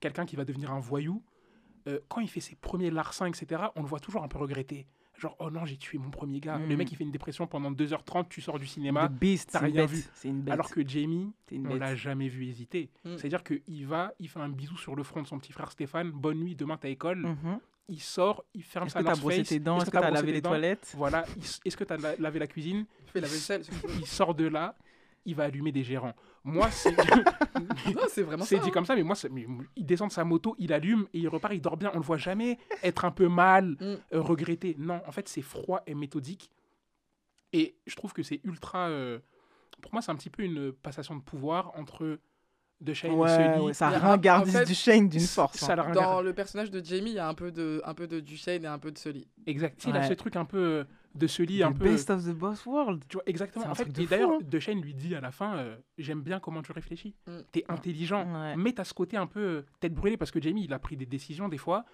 quelqu'un qui va devenir un voyou, euh, quand il fait ses premiers larcins, etc., on le voit toujours un peu regretter. Genre, oh non, j'ai tué mon premier gars. Le Mm. mec, il fait une dépression pendant 2h30, tu sors du The cinéma. Beast, t'as c'est rien bête. vu. C'est une bête. Alors que Jamie, C'est une on l'a jamais vu hésiter. Mm. C'est-à-dire qu'il va, il fait un bisou sur le front de son petit frère Stéphane. Bonne nuit, demain t'as école. Mhm. Il sort, il ferme Est-ce sa que brossé Face. tes dents? Est-ce que t'as lavé les toilettes? Voilà. Il Est-ce que t'as la- lavé la cuisine? Fais la vaisselle. Il sort de là, il va allumer des gérants. <laughs> Moi, c'est non, c'est vraiment c'est dit hein. comme ça, mais moi, mais il descend de sa moto, il allume et il repart, il dort bien. On le voit jamais être un peu mal, Mm. euh, regretter. Non, en fait, c'est froid et méthodique. Et je trouve que c'est ultra. euh, pour moi, c'est un petit peu une passation de pouvoir entre De Shane et Ouais, Sully. ouais, ça ringardise en fait, du Shane d'une force. Ça hein. Dans le personnage de Jamie, il y a un peu de, un peu de Duchesne et un peu de Sully. Exact. Il a ce truc un peu euh, de Sully, The un peu. best of the boss world. Tu vois, exactement. En fait, d'ailleurs, hein. De Shane lui dit à la fin euh, J'aime bien comment tu réfléchis. Mm. T'es intelligent. Ouais. Mais t'as ce côté un peu euh, tête brûlée parce que Jamie, il a pris des décisions des fois.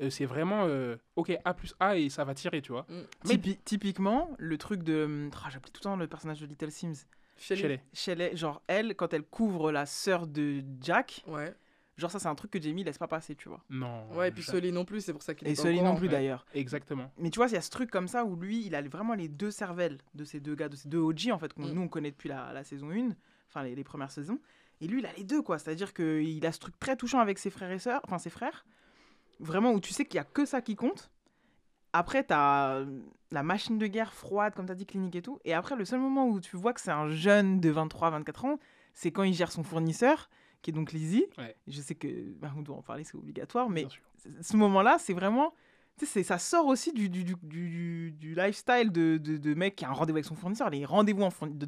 euh, c'est vraiment euh, OK, A plus A et ça va tirer, tu vois. Mais- Typi- typiquement, le truc de. hum, ah, J'appelle tout le temps le personnage de Little Sims. Shelley. Shelley. Shelley, genre, elle, quand elle couvre la sœur de Jack, Ouais. Genre, ça, c'est un truc que Jamie laisse pas passer, tu vois. Non. Ouais, et puis ça- Sully non plus, c'est pour ça qu'il est Et Sully non plus, d'ailleurs. Exactement. Mais tu vois, il y a ce truc comme ça où lui, il a vraiment les deux cervelles de ces deux gars, de ces deux OG, en fait, qu'on Mm. nous, on connaît depuis la, la saison 1, enfin, les, les premières saisons. Et lui, il a les deux, quoi. C'est-à-dire qu'il a ce truc très touchant avec ses frères et sœurs, enfin, ses frères. Vraiment, où tu sais qu'il y a que ça qui compte. Après, t'as euh, la machine de guerre froide, comme t'as dit, clinique et tout. Et après, le seul moment où tu vois que c'est un jeune de 23-24 ans, c'est quand il gère son fournisseur, qui est donc Lizzie. Ouais. Je sais que Mahmoud doit en parler, c'est obligatoire, mais ce moment-là, c'est vraiment. Ça sort aussi du, du, du, du- lifestyle de, de, de mec qui a un rendez-vous avec son fournisseur. Les rendez-vous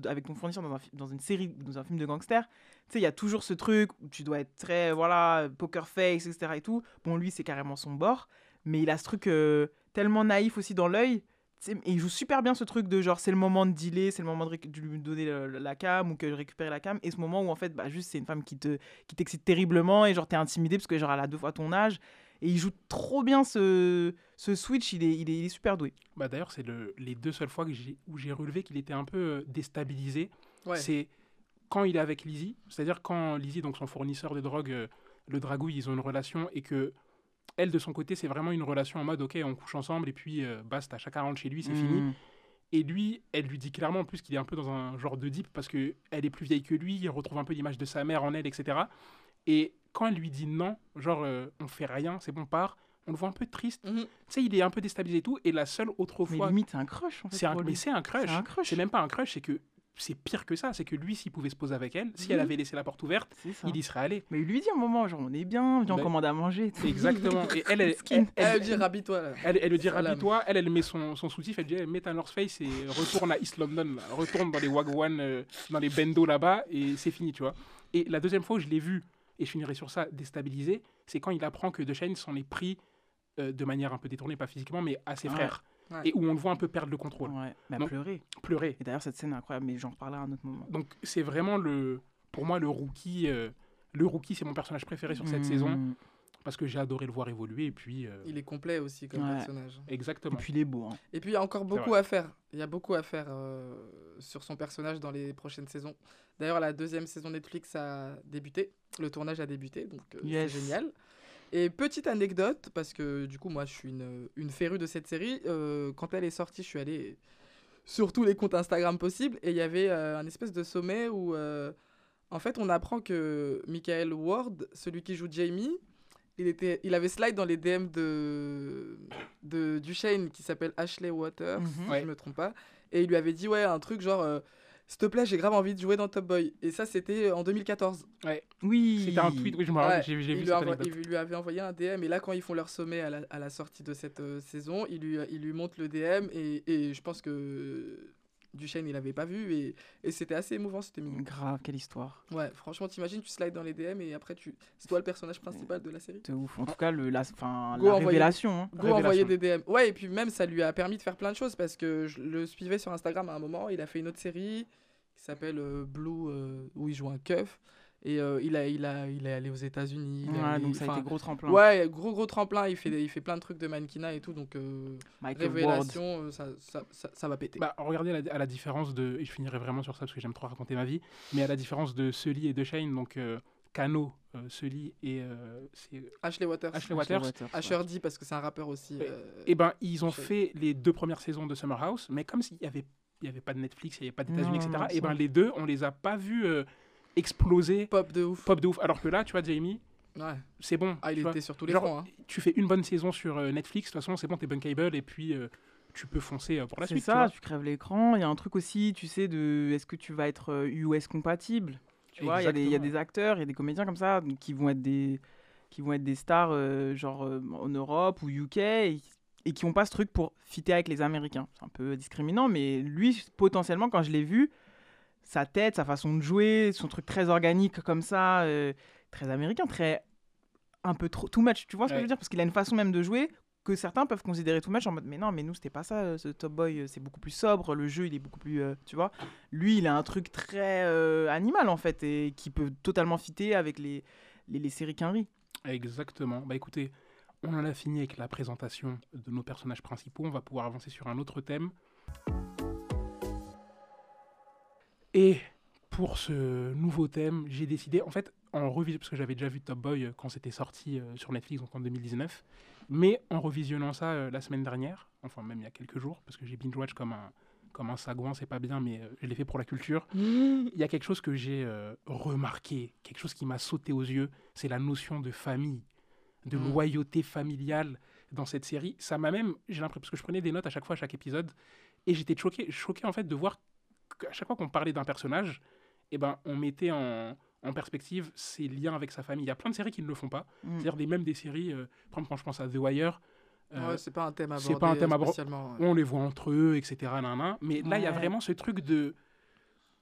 avec ton fournisseur dans, un, dans une série, dans un film de gangster, il y a toujours ce truc où tu dois être très, voilà, poker face, etc. et tout. Bon, lui, c'est carrément son bord, mais il a ce truc euh, tellement naïf aussi dans l'œil. Et il joue super bien ce truc de genre, c'est le moment de dealer, c'est le moment de, lui donner la cam ou que de récupérer la cam. Et ce moment où, en fait, bah, juste, c'est une femme qui te qui t'excite terriblement et genre, t'es intimidé parce que genre, elle a deux fois ton âge. Et il joue trop bien ce, ce switch, il est, il, est, il est super doué. Bah, D'ailleurs, c'est le, les deux seules fois que j'ai- où j'ai relevé qu'il était un peu euh, déstabilisé. Ouais. C'est quand il est avec Lizzie, c'est-à-dire quand Lizzie, donc son fournisseur de drogue, euh, le dragouille, ils ont une relation et que elle, de son côté, c'est vraiment une relation en mode ok, on couche ensemble et puis euh, basta, chacun rentre chez lui, c'est fini. Mm. Et lui, elle lui dit clairement en plus qu'il est un peu dans un genre de deep parce que elle est plus vieille que lui, il retrouve un peu l'image de sa mère en elle, etc. Et quand elle lui dit non, genre euh, on fait rien, c'est bon, part, on le voit un peu triste. Mhm. Tu sais, il est un peu déstabilisé et tout. Et la seule autre Mais fois. limite, c'est un crush en fait. C'est un, mais. C'est un crush. C'est même pas un crush, c'est que c'est pire que ça. C'est que lui, s'il pouvait se poser avec elle, si elle Mhm. avait laissé la porte ouverte, il y serait allé. Mais il lui dit un moment, genre, on est bien, viens, on Ben, commande à manger. Exactement. Et elle, elle, <laughs> elle, Elle elle, dit rhabille-toi là. elle, elle lui dit rhabille-toi. Elle, elle met son, son soutif. Elle dit mets ta North Face et retourne à East London. là. Retourne dans les Wagwan, euh, dans les Bendo là-bas et c'est fini, tu vois. Et la deuxième fois où je l'ai vu, et je finirai sur ça, déstabilisé, c'est quand il apprend que De Shane s'en est pris euh, de manière un peu détournée, pas physiquement, mais à ses frères. Ouais. Et où on le voit un peu perdre le contrôle. Ouais, pleurer. Pleurer. Et d'ailleurs, cette scène est incroyable, mais j'en reparlerai à un autre moment. Donc c'est vraiment le, pour moi le rookie. euh, le rookie, c'est mon personnage préféré sur cette Mm. saison parce que j'ai adoré le voir évoluer et puis euh, Il est complet aussi comme Ouais. personnage. Et exactement. puis il est beau. Hein. Et puis il y a encore beaucoup à faire. Il y a beaucoup à faire euh, sur son personnage dans les prochaines saisons. D'ailleurs, la deuxième saison Netflix a débuté. Le tournage a débuté, donc euh, Yes. c'est génial. Et petite anecdote, parce que du coup, moi, je suis une, une férue de cette série. euh, quand elle est sortie, je suis allée sur tous les comptes Instagram possibles. Et il y avait euh, un espèce de sommet où, euh, en fait, on apprend que Michael Ward, celui qui joue Jamie, il, était, il avait slide dans les DM de, de Duchesne qui s'appelle Ashley Waters, Mhm. si Ouais. je me trompe pas. Et il lui avait dit, ouais, un truc genre, s'il te plaît, j'ai grave envie de jouer dans Top Boy. Et ça, c'était en 2014. Oui. C'était un tweet, oui, je me rappelle, Ouais, j'ai j'ai il, vu lui cette il lui avait envoyé un DM et là quand ils font leur sommet à la, à la sortie de cette euh, saison, il lui, il lui montre le DM et, et je pense que Duchesne il l'avait pas vu et, et c'était assez émouvant, c'était mignon. Grave, quelle histoire. Ouais, franchement t'imagines tu slides dans les DM et après tu c'est toi le personnage principal de la série. De ouf. En tout cas, le, la, enfin, Go la révélation. hein. Go Révélation. envoyer des DM. Ouais et puis même ça lui a permis de faire plein de choses parce que je le suivais sur Instagram à un moment, il a fait une autre série qui s'appelle euh, Blue euh, où il joue un keuf et euh, il a il a il est allé aux États-Unis. Ouais, allé- donc ça a été gros tremplin. Ouais, gros gros tremplin, il fait, il fait plein de trucs de mannequinat et tout, donc euh, révélation, euh, ça, ça, ça, ça va péter. Bah, regardez à la, à la différence de. Et je finirai vraiment sur ça parce que j'aime trop raconter ma vie. Mais à la différence de Sully et de Shane, donc euh, Kano, euh, Sully et. euh, c'est- Ashley Waters. Ashley Waters. Asher D parce que c'est un rappeur aussi. Euh, Eh ben, ils ont fait les deux premières saisons de Summer House, mais comme s'il y avait, il y avait pas de Netflix, il n'y avait pas d'États-Unis, etc. non, Et ben, ça. les deux, on les a pas vus exploser, pop de ouf. pop de ouf. Alors que là, tu vois, Jamie, Ouais. c'est bon. Ah, il vois. était sur tous les Genre, fronts. hein. Tu fais une bonne saison sur euh, Netflix, de toute façon, c'est bon, t'es bankable, et puis euh, tu peux foncer euh, pour la C'est suite. tu ça, tu, crèves l'écran. Il y a un truc aussi, tu sais, de est-ce que tu vas être euh, US compatible? Tu vois, il y, a des- il y a Exactement. des acteurs, il y a des comédiens comme ça donc, qui vont être des, qui vont être des stars euh, genre euh, en Europe ou UK et, et qui n'ont pas ce truc pour fitter avec les Américains. C'est un peu discriminant, mais lui, potentiellement, quand je l'ai vu, sa tête, sa façon de jouer, son truc très organique comme ça, euh, très américain, très un peu trop too much. Tu vois ce que je veux dire? Parce qu'il a une façon même de jouer que certains peuvent considérer too much en mode mais non mais nous c'était pas ça euh, ce Top Boy euh, c'est beaucoup plus sobre le jeu il est beaucoup plus euh, tu vois? Lui il a un truc très euh, animal en fait et qui peut totalement fitter avec les les, les séries Exactement. Bah écoutez, on en a fini avec la présentation de nos personnages principaux. On va pouvoir avancer sur un autre thème. Et pour ce nouveau thème, j'ai décidé, en fait, en revisant, parce que j'avais déjà vu Top Boy euh, quand c'était sorti euh, sur Netflix, donc en 2019, mais en revisionnant ça euh, la semaine dernière, enfin même il y a quelques jours, parce que j'ai binge-watch comme un, comme un sagouin, c'est pas bien, mais je l'ai fait pour la culture. Il y a quelque chose que j'ai euh, remarqué, quelque chose qui m'a sauté aux yeux, c'est la notion de famille, de Mm. loyauté familiale dans cette série. Ça m'a même, j'ai l'impression, parce que je prenais des notes à chaque fois, à chaque épisode, et j'étais choqué, choqué en fait de voir qu'à chaque fois qu'on parlait d'un personnage, eh ben, on mettait en, en perspective ses liens avec sa famille. Il y a plein de séries qui ne le font pas, Mm. c'est-à-dire des, même des séries, euh, par exemple quand je pense à The Wire, euh, Ouais, c'est pas un thème abordé. c'est pas un thème abordé. spécialement, ouais. on les voit entre eux, etc. nan, nan. Mais là, il y a vraiment ce truc de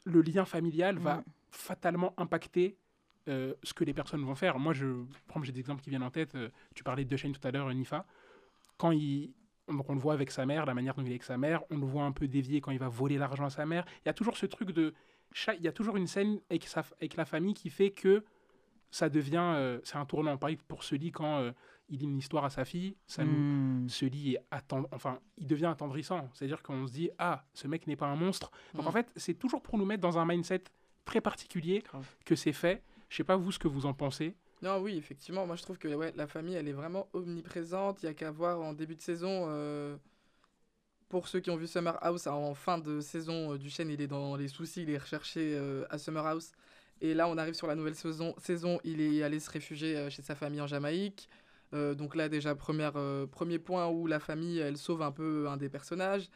le lien familial va Mm. fatalement impacter euh, ce que les personnes vont faire. Moi, je, exemple, j'ai des exemples qui viennent en tête. Euh, tu parlais de Shane tout à l'heure, Nifa. Quand il, donc on le voit avec sa mère, la manière dont il est avec sa mère, on le voit un peu dévié quand il va voler l'argent à sa mère. Il y a toujours ce truc de, il y a toujours une scène avec, sa, avec la famille qui fait que ça devient, euh, c'est un tournant. Pareil pour Sully quand euh, il dit une histoire à sa fille, ça Mm. lit est attend- enfin, il devient attendrissant. C'est-à-dire qu'on se dit, ah, ce mec n'est pas un monstre. Donc en fait, c'est toujours pour nous mettre dans un mindset très particulier que c'est fait. Je sais pas vous ce que vous en pensez. Non, oui, effectivement. Moi, je trouve que ouais, la famille, elle est vraiment omniprésente. Il y a qu'à voir en début de saison. euh, pour ceux qui ont vu Summer House, en fin de saison, euh, Duchesne, il est dans les soucis, il est recherché euh, à Summer House. Et là, on arrive sur la nouvelle saison. saison il est allé se réfugier euh, chez sa famille en Jamaïque. Donc là, déjà, premier point où la famille, elle sauve un peu un des personnages.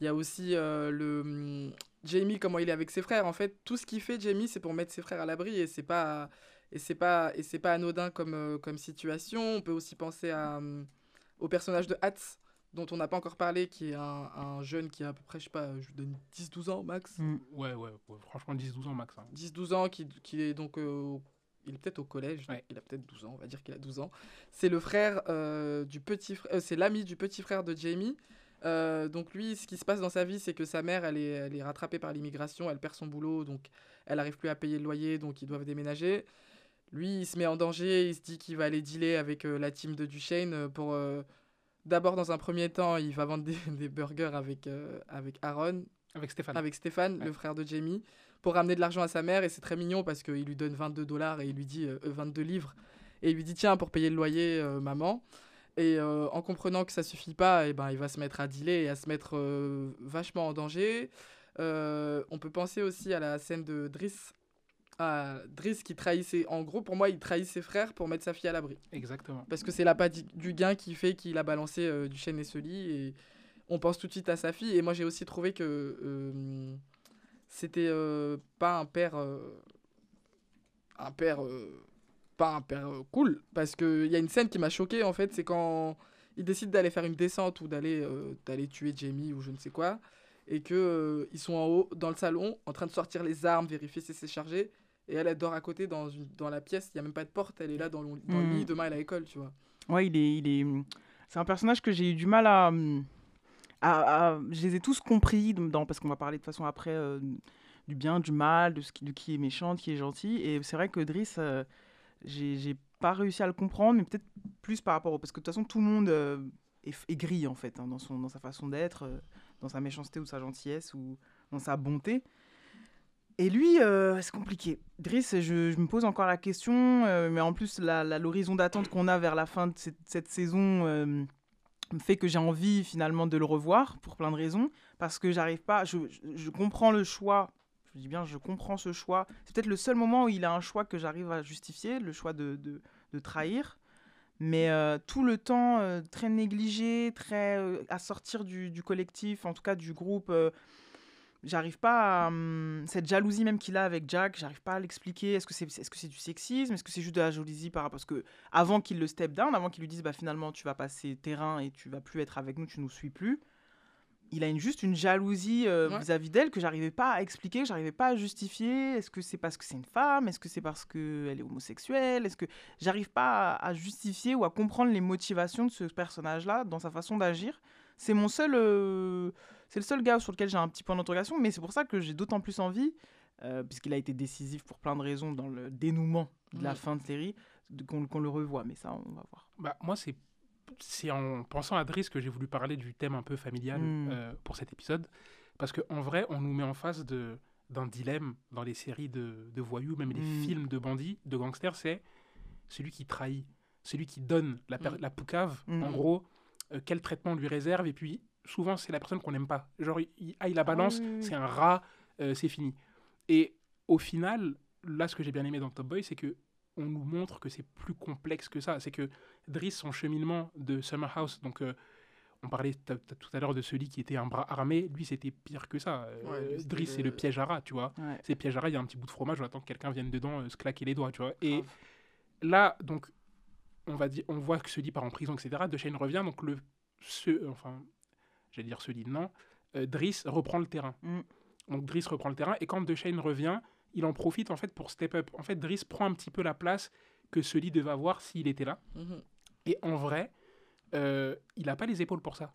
Il y a aussi le hum, Jamie, comment il est avec ses frères. En fait, tout ce qu'il fait, Jamie, c'est pour mettre ses frères à l'abri et c'est pas et c'est pas et c'est pas anodin comme euh, comme situation. On peut aussi penser à hum, au personnage de Hats dont on n'a pas encore parlé, qui est un, un jeune qui a à peu près, je sais pas, je lui donne 10-12 ans max. Mm. Ouais, ouais, ouais, franchement, 10-12 ans max. hein. 10-12 ans, qui, qui est donc. euh, il est peut-être au collège, Ouais. il a peut-être 12 ans, on va dire qu'il a 12 ans. C'est le frère euh, du petit frère, c'est l'ami du petit frère de Jamie. Euh, donc lui, ce qui se passe dans sa vie, c'est que sa mère, elle est, elle est rattrapée par l'immigration, elle perd son boulot, donc elle n'arrive plus à payer le loyer, donc ils doivent déménager. Lui, il se met en danger, il se dit qu'il va aller dealer avec euh, la team de Duchesne euh, pour... euh, D'abord, dans un premier temps, il va vendre <laughs> des, des burgers avec, euh, avec Aaron, Avec Stéphane. avec Stéphane, Ouais. le frère de Jamie, pour ramener de l'argent à sa mère. Et c'est très mignon parce qu'il lui donne 22 dollars et il lui dit euh, euh, 22 livres. Et il lui dit tiens, pour payer le loyer, maman. Et en comprenant que ça suffit pas, et ben, il va se mettre à dealer et à se mettre vachement en danger. On peut penser aussi à la scène de Driss. À Driss qui trahissait. En gros, pour moi, il trahit ses frères pour mettre sa fille à l'abri. Exactement. Parce que c'est l'appât du- du gain qui fait qu'il a balancé euh, du chêne et ce lit. Et on pense tout de suite à sa fille. Et moi, j'ai aussi trouvé que euh, c'était euh, pas un père. euh, un père. pas un père cool. Parce qu'il y a une scène qui m'a choqué en fait, c'est quand il décide d'aller faire une descente ou d'aller d'aller tuer Jamie ou je ne sais quoi. Et euh, ils sont en haut dans le salon en train de sortir les armes, vérifier si c'est chargé. Et elle, elle dort à côté dans, dans la pièce, il n'y a même pas de porte, elle est là dans le, dans le Mm. lit, demain elle est à l'école, tu vois. Ouais, il est, il est, c'est un personnage que j'ai eu du mal à, à, à- je les ai tous compris dans, parce qu'on va parler de façon après euh, du bien, du mal, de ce qui, de qui est méchant, de qui est gentil. Et c'est vrai que Driss, euh, j'ai, pas réussi à le comprendre, mais peut-être plus par rapport au, parce que de toute façon tout le monde euh, est gris en fait hein, dans son, dans sa façon d'être, euh, dans sa méchanceté ou sa gentillesse ou dans sa bonté. Et lui, euh, c'est compliqué. Driss, je, me pose encore la question, euh, mais en plus, l'horizon d'attente qu'on a vers la fin de cette, saison euh, fait que j'ai envie finalement de le revoir pour plein de raisons. Parce que j'arrive pas, je, comprends le choix, je dis bien, je comprends ce choix. C'est peut-être le seul moment où il a un choix que j'arrive à justifier, le choix de, de- de trahir. Mais euh, tout le temps très négligé, très à sortir du collectif, en tout cas du groupe. J'arrive pas à. hum, cette jalousie même qu'il a avec Jack, j'arrive pas à l'expliquer. Est-ce que c'est est -ce c'est du sexisme? Est-ce que c'est juste de la jalousie par Parce que avant qu'il le step down, avant qu'il lui dise bah, finalement tu vas passer terrain et tu vas plus être avec nous, tu nous suis plus, il a une, juste une jalousie euh, Ouais. vis-à-vis d'elle que j'arrivais pas à expliquer, que j'arrivais pas à justifier. Est-ce que c'est parce que c'est une femme? Est-ce que c'est parce qu'elle est homosexuelle? Est-ce que j'arrive pas à, à justifier ou à comprendre les motivations de ce personnage-là dans sa façon d'agir? C'est mon seul. euh, c'est le seul gars sur lequel j'ai un petit point d'interrogation, mais c'est pour ça que j'ai d'autant plus envie, euh, puisqu'il a été décisif pour plein de raisons dans le dénouement de la fin de série, qu'on le revoit. Mais ça, on va voir. Bah, moi, c'est c'est en pensant à Driss que j'ai voulu parler du thème un peu familial Mm. euh, pour cet épisode. Parce qu'en vrai, on nous met en face d'un dilemme dans les séries de, de voyous, même les Mm. films de bandits, de gangsters, c'est celui qui trahit, celui qui donne la, Mm. la poucave, en gros, euh, quel traitement on lui réserve, et puis souvent c'est la personne qu'on n'aime pas. Genre, il, il aille la balance, oui, oui, oui. c'est un rat, euh, c'est fini. Et au final, là, ce que j'ai bien aimé dans Top Boy, c'est que on nous montre que c'est plus complexe que ça. C'est que Driss, son cheminement de Summer House, donc euh, on parlait t- t- tout à l'heure de celui qui était un bras armé, lui c'était pire que ça. Euh, Ouais, Driss, c'est le- piège à rat, tu vois. Ouais. C'est piège à rat, il y a un petit bout de fromage, on attend que quelqu'un vienne dedans euh, se claquer les doigts, tu vois. Et là, donc, on, va dire, on voit que ce part en prison, etc. De Shane revient, donc le, ce, enfin, j'allais dire lit, non. Euh, Driss reprend le terrain. Mm. Donc Driss reprend le terrain, et quand De Shane revient, il en profite en fait pour step up. En fait, Driss prend un petit peu la place que lit devait avoir s'il était là. Mhm. Et en vrai, euh, il n'a pas les épaules pour ça.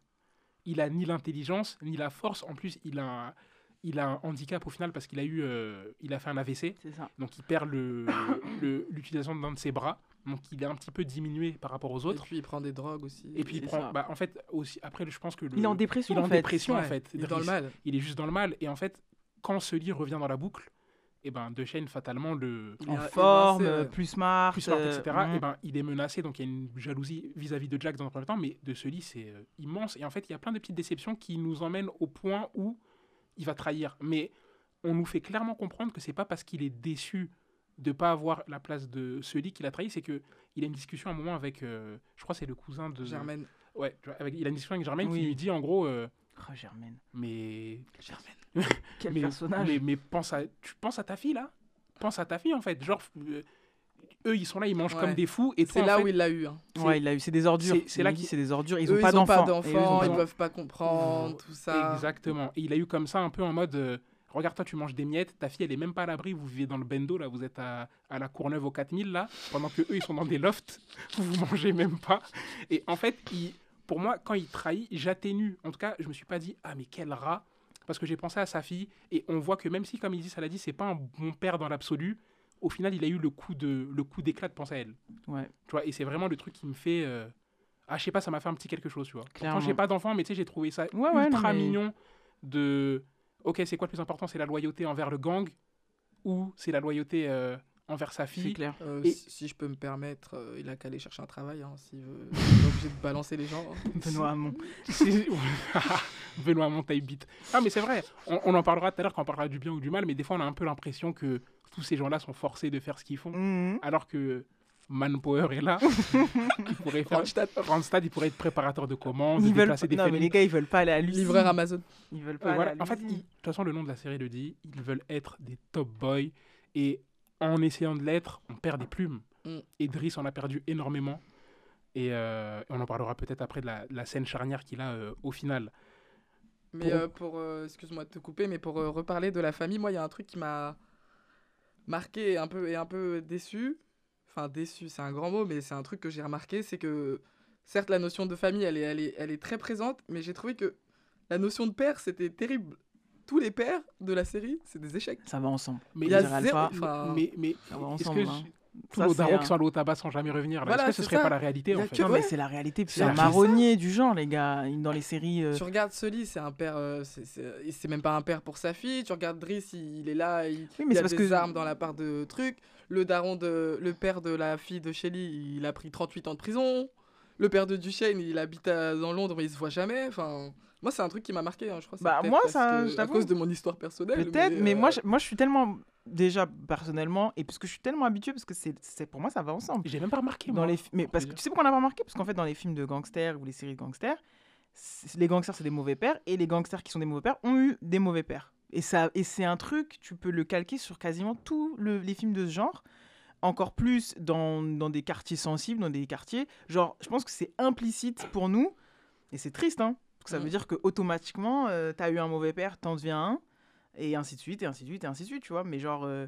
Il a ni l'intelligence, ni la force. En plus, il a, un- il a un handicap au final parce qu'il a eu, euh, il a fait un AVC. Ça. Donc il perd le- le- <coughs> l'utilisation d'un de ses bras. Donc il est un petit peu diminué par rapport aux Et autres. puis il prend des drogues aussi. Et puis il prend, ça. bah, en fait, aussi, après, je pense que le- Il est en dépression. il est en en fait. dépression en fait. il est dans le mal. Il est juste dans le mal. Et en fait, quand ce lit revient dans la boucle, et ben De fatalement le Il En forme, plus smart. plus smart, euh, etc. Et ben il est menacé, donc il y a une jalousie vis-à-vis de Jack dans un premier temps, mais de ce lit c'est euh, immense. Et en fait, il y a plein de petites déceptions qui nous emmènent au point où il va trahir. Mais on nous fait clairement comprendre que c'est pas parce qu'il est déçu de pas avoir la place de ce lit qu'il a trahi, c'est que il a une discussion à un moment avec, euh, je crois que c'est le cousin de Germaine. Ouais, tu vois, avec, il a une discussion avec Germaine Oui. qui lui dit en gros, euh, Oh, Germaine. mais <laughs> Quel mais, personnage. mais, mais pense à, tu penses à ta fille là? Pense à ta fille en fait. Genre, euh, eux ils sont là, ils mangent Ouais. comme des fous. Et C'est là fait, où il l'a eu. hein. c'est- Ouais, il a eu. C'est des ordures. c'est- là Il dit qu'il- c'est des ordures. Ils Eux, ont pas ils ont pas d'enfants. Ils d'enfants. peuvent pas comprendre tout ça. Exactement. Et il a eu comme ça un peu en mode euh, Regarde, toi, tu manges des miettes, ta fille, elle est même pas à l'abri, vous vivez dans le bendo, là, vous êtes à, à la Courneuve au 4000, là, pendant que eux, ils sont dans des lofts, <laughs> vous mangez même pas. Et en fait, il- pour moi, quand il trahit, j'atténue. En tout cas, je me suis pas dit, ah, mais quel rat, parce que j'ai pensé à sa fille, et on voit que même si, comme il dit, ça l'a dit, c'est pas un bon père dans l'absolu, au final, il a eu le coup de le coup d'éclat de penser à elle. Ouais. Tu vois, et c'est vraiment le truc qui me fait. euh, Ah, je sais pas, ça m'a fait un petit quelque chose, tu vois. Quand Clairement. j'ai pas d'enfant, mais tu sais, j'ai trouvé ça Ouais, ultra mais- mignon de. Ok, c'est quoi le plus important? C'est la loyauté envers le gang ou c'est la loyauté euh, envers sa C'est fille clair. Euh, Et- si, si je peux me permettre, euh, il a qu'à aller chercher un travail hein, s'il veut. Il est obligé de balancer les gens. hein. <laughs> Benoît Hamon. <laughs> Benoît Hamon taille bite. Ah, mais c'est vrai, on, on en parlera tout à l'heure quand on parlera du bien ou du mal, mais des fois on a un peu l'impression que tous ces gens-là sont forcés de faire ce qu'ils font, Mhm. alors que Manpower est là. <laughs> il pourrait faire Randstad. Randstad, il pourrait être préparateur de commandes, Ils veulent des Non, mais les gars, ils veulent pas aller à l'usine. Livreur Amazon. Ils veulent Et pas voilà. aller à En fait, ils- de toute façon, le nom de la série le dit, ils veulent être des top boys. Et en essayant de l'être, on perd des plumes. Mm. Et Driss en a perdu énormément. Et euh, on en parlera peut-être après de la, de la scène charnière qu'il a euh, au final. Mais Pour- euh, pour, euh, excuse-moi de te couper, mais pour euh, reparler de la famille, moi, il y a un truc qui m'a marqué et un peu, et un peu déçu. Enfin, déçu, c'est un grand mot, mais c'est un truc que j'ai remarqué, c'est que, certes, la notion de famille, elle est, elle est, elle est très présente, mais j'ai trouvé que la notion de père, c'était terrible. Tous les pères de la série, c'est des échecs. Ça va ensemble. Mais Il y a zéro... Enfin, mais, mais Ça va est-ce ensemble. que hein. tous Ça, nos c'est darons un- qui sont allés au tabac sans jamais revenir, là, Voilà, est-ce que ce serait ça. pas la réalité en fait? Que- Non, ouais. mais c'est la réalité. C'est un marronnier du genre, les gars. Dans les séries. euh, Tu regardes Sully, c'est un père, euh, c'est- même pas un père pour sa fille. Tu regardes Driss, il, il est là, il, Oui, mais il a parce des que- armes dans la part de trucs. Le daron de, le père de la fille de Shelly, il a pris 38 ans de prison. Le père de Duchesne, il habite à- dans Londres, mais il se voit jamais. Enfin, moi, c'est un truc qui m'a marqué. hein, Je crois. que c'est Bah, moi, ça, que- à cause de mon histoire personnelle. Peut-être, mais, euh, moi, je, moi, je suis tellement. Déjà, personnellement, et parce que je suis tellement habitué, parce que c'est pour moi, ça va ensemble. J'ai même pas remarqué. Dans moi, les, mais parce que tu sais pourquoi on n'a pas remarqué? Parce qu'en fait, dans les films de gangsters ou les séries de gangsters, les gangsters, c'est des mauvais pères, et les gangsters qui sont des mauvais pères ont eu des mauvais pères. Et, ça, et c'est un truc, tu peux le calquer sur quasiment tous le- les films de ce genre. Encore plus dans, dans des quartiers sensibles, dans des quartiers. Genre, je pense que c'est implicite pour nous, et c'est triste, hein, parce que ça Mm. veut dire que automatiquement, euh, t'as eu un mauvais père, t'en deviens un, et ainsi de suite, et ainsi de suite, et ainsi de suite, tu vois. Mais genre, euh,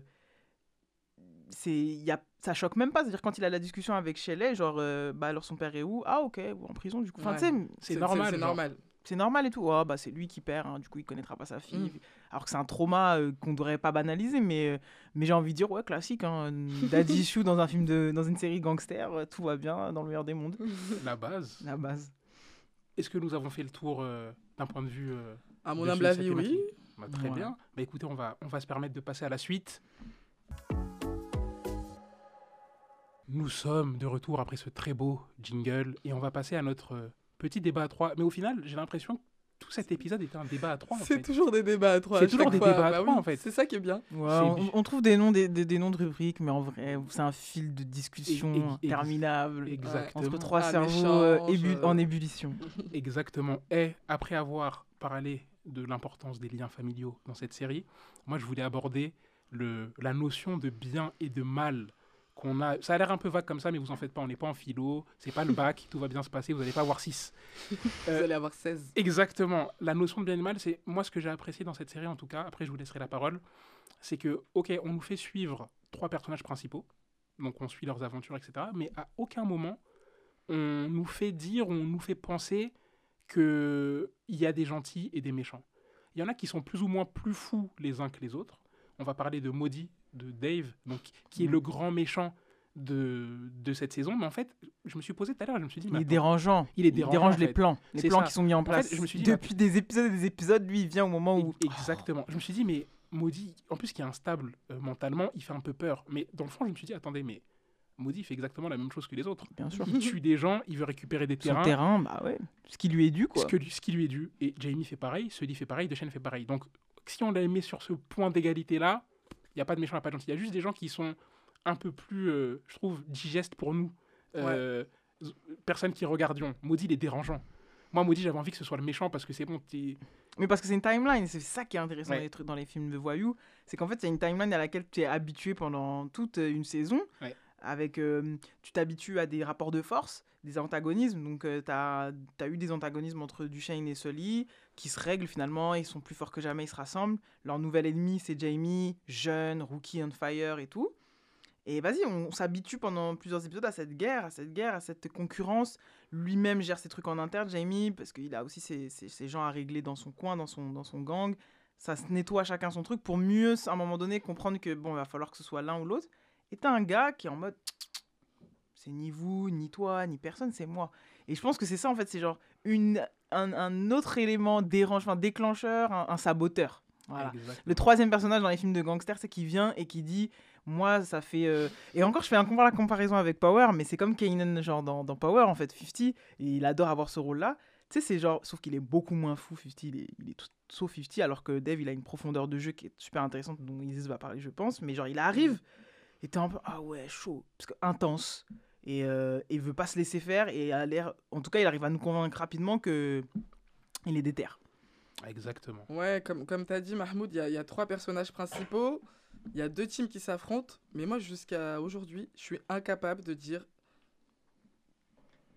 c'est, y a, ça choque même pas. C'est-à-dire quand il a la discussion avec Shelley, genre, euh, bah alors son père est où? Ah ok, en prison du coup. Enfin, Ouais. tu sais, C'est normal. C'est normal. c'est normal et tout. Ah bah c'est lui qui perd, hein, du coup il connaîtra pas sa fille. Mm. Alors que c'est un trauma euh, qu'on devrait pas banaliser, mais, euh, mais j'ai envie de dire, ouais, classique. Hein, <laughs> Daddy issue dans un film de, dans une série gangster, euh, tout va bien dans le meilleur des mondes. <laughs> La base. La base. Est-ce que nous avons fait le tour euh, d'un point de vue euh, À mon humble avis, oui. Bah, Très Voilà. bien. Bah, écoutez, on va, on va se permettre de passer à la suite. Nous sommes de retour après ce très beau jingle et on va passer à notre petit débat à trois. Mais au final, j'ai l'impression que tout cet épisode était un débat à trois. en C'est fait. toujours des débats à trois. C'est toujours des fois. débats à Bah trois, oui, en fait. C'est ça qui est bien. Ouais, C'est on, trouve des noms, des, des- des noms de rubriques, mais en vrai, c'est un fil de discussion Et- et- ex- interminable Exactement. entre trois Un cerveaux euh, ébu- euh. en ébullition. <laughs> Exactement. Et après avoir parlé de l'importance des liens familiaux dans cette série, moi je voulais aborder le, la notion de bien et de mal qu'on a. Ça a l'air un peu vague comme ça, mais vous en faites pas, on n'est pas en philo, c'est pas le bac, tout va bien se passer, vous n'allez pas avoir 6. <laughs> Vous Euh, allez avoir 16. Exactement. La notion de bien et mal, c'est moi ce que j'ai apprécié dans cette série en tout cas, après je vous laisserai la parole, c'est que, ok, on nous fait suivre trois personnages principaux, donc on suit leurs aventures, etc., mais à aucun moment on nous fait dire, on nous fait penser qu'il y a des gentils et des méchants. Il y en a qui sont plus ou moins plus fous les uns que les autres. On va parler de Maudit, de Dave, donc, qui est Mhm. le grand méchant de, de cette saison, mais en fait, je me suis posé tout à l'heure, je me suis dit, Il est dérangeant. il est Il dérangeant, dérange en les plans. Les plans ça. qui sont mis en place. je me suis dit, Depuis des épisodes et des épisodes, lui, il vient au moment où. Ex- Exactement. Je me suis dit, mais Maudit, en plus qui est instable euh, mentalement, il fait un peu peur. Mais dans le fond, je me suis dit, attendez, mais Maudit fait exactement la même chose que les autres. Bien sûr. Il tue des gens, il veut récupérer des Son terrains. terrain, bah ouais. Ce qui lui est dû, quoi. Ce, que ce qui lui est dû. Et Jamie fait pareil, Sully fait pareil, Deschênes fait pareil. Donc, si on l'a mis sur ce point d'égalité-là, il n'y a pas de méchant, il n'y a pas de gentil. Il y a juste des gens qui sont un peu plus, euh, je trouve, digestes pour nous. Euh, Personnes qui regardions. Maudit, il est dérangeant. Moi, Maudit, j'avais envie que ce soit le méchant parce que c'est bon, t'es- Mais parce que c'est une timeline, c'est ça qui est intéressant Ouais. dans, les trucs, dans les films de voyous, c'est qu'en fait c'est une timeline à laquelle tu es habitué pendant toute euh, une saison, Ouais. avec euh, tu t'habitues à des rapports de force, des antagonismes, donc tu as, eu des antagonismes entre Duchesne et Sully qui se règlent finalement, ils sont plus forts que jamais, ils se rassemblent, leur nouvel ennemi c'est Jamie, jeune, rookie on fire et tout. Et vas-y, on s'habitue pendant plusieurs épisodes à cette guerre, à cette guerre, à cette concurrence. Lui-même gère ses trucs en interne, Jamie, parce qu'il a aussi ses gens à régler dans son coin, dans son, dans son gang. Ça se nettoie chacun son truc pour mieux, à un moment donné, comprendre que bon, il va falloir que ce soit l'un ou l'autre. Et t'as un gars qui est en mode, c'est ni vous, ni toi, ni personne, c'est moi. Et je pense que c'est ça, en fait, c'est genre une, un, un autre élément dérange, enfin, déclencheur, un, un saboteur. Voilà. Le troisième personnage dans les films de gangsters, c'est qui vient et qui dit Moi, ça fait. euh, Et encore, je fais un compar- la comparaison avec Power, mais c'est comme Kanan, genre dans, dans Power, en fait, 50, et il adore avoir ce rôle-là. Tu sais, c'est genre. Sauf qu'il est beaucoup moins fou, 50, il est, il est tout sauf 50, alors que Dave, il a une profondeur de jeu qui est super intéressante, dont Isis va parler, je pense. Mais genre, il arrive, Et t'es un peu, ah ouais, chaud. Parce que intense. Et euh, il veut pas se laisser faire. Et a l'air, en tout cas, il arrive à nous convaincre rapidement que il est déter. Exactement. Ouais, comme, comme tu as dit, Mahmoud, il y a, y a trois personnages principaux. Il y a deux teams qui s'affrontent. Mais moi, jusqu'à aujourd'hui, je suis incapable de dire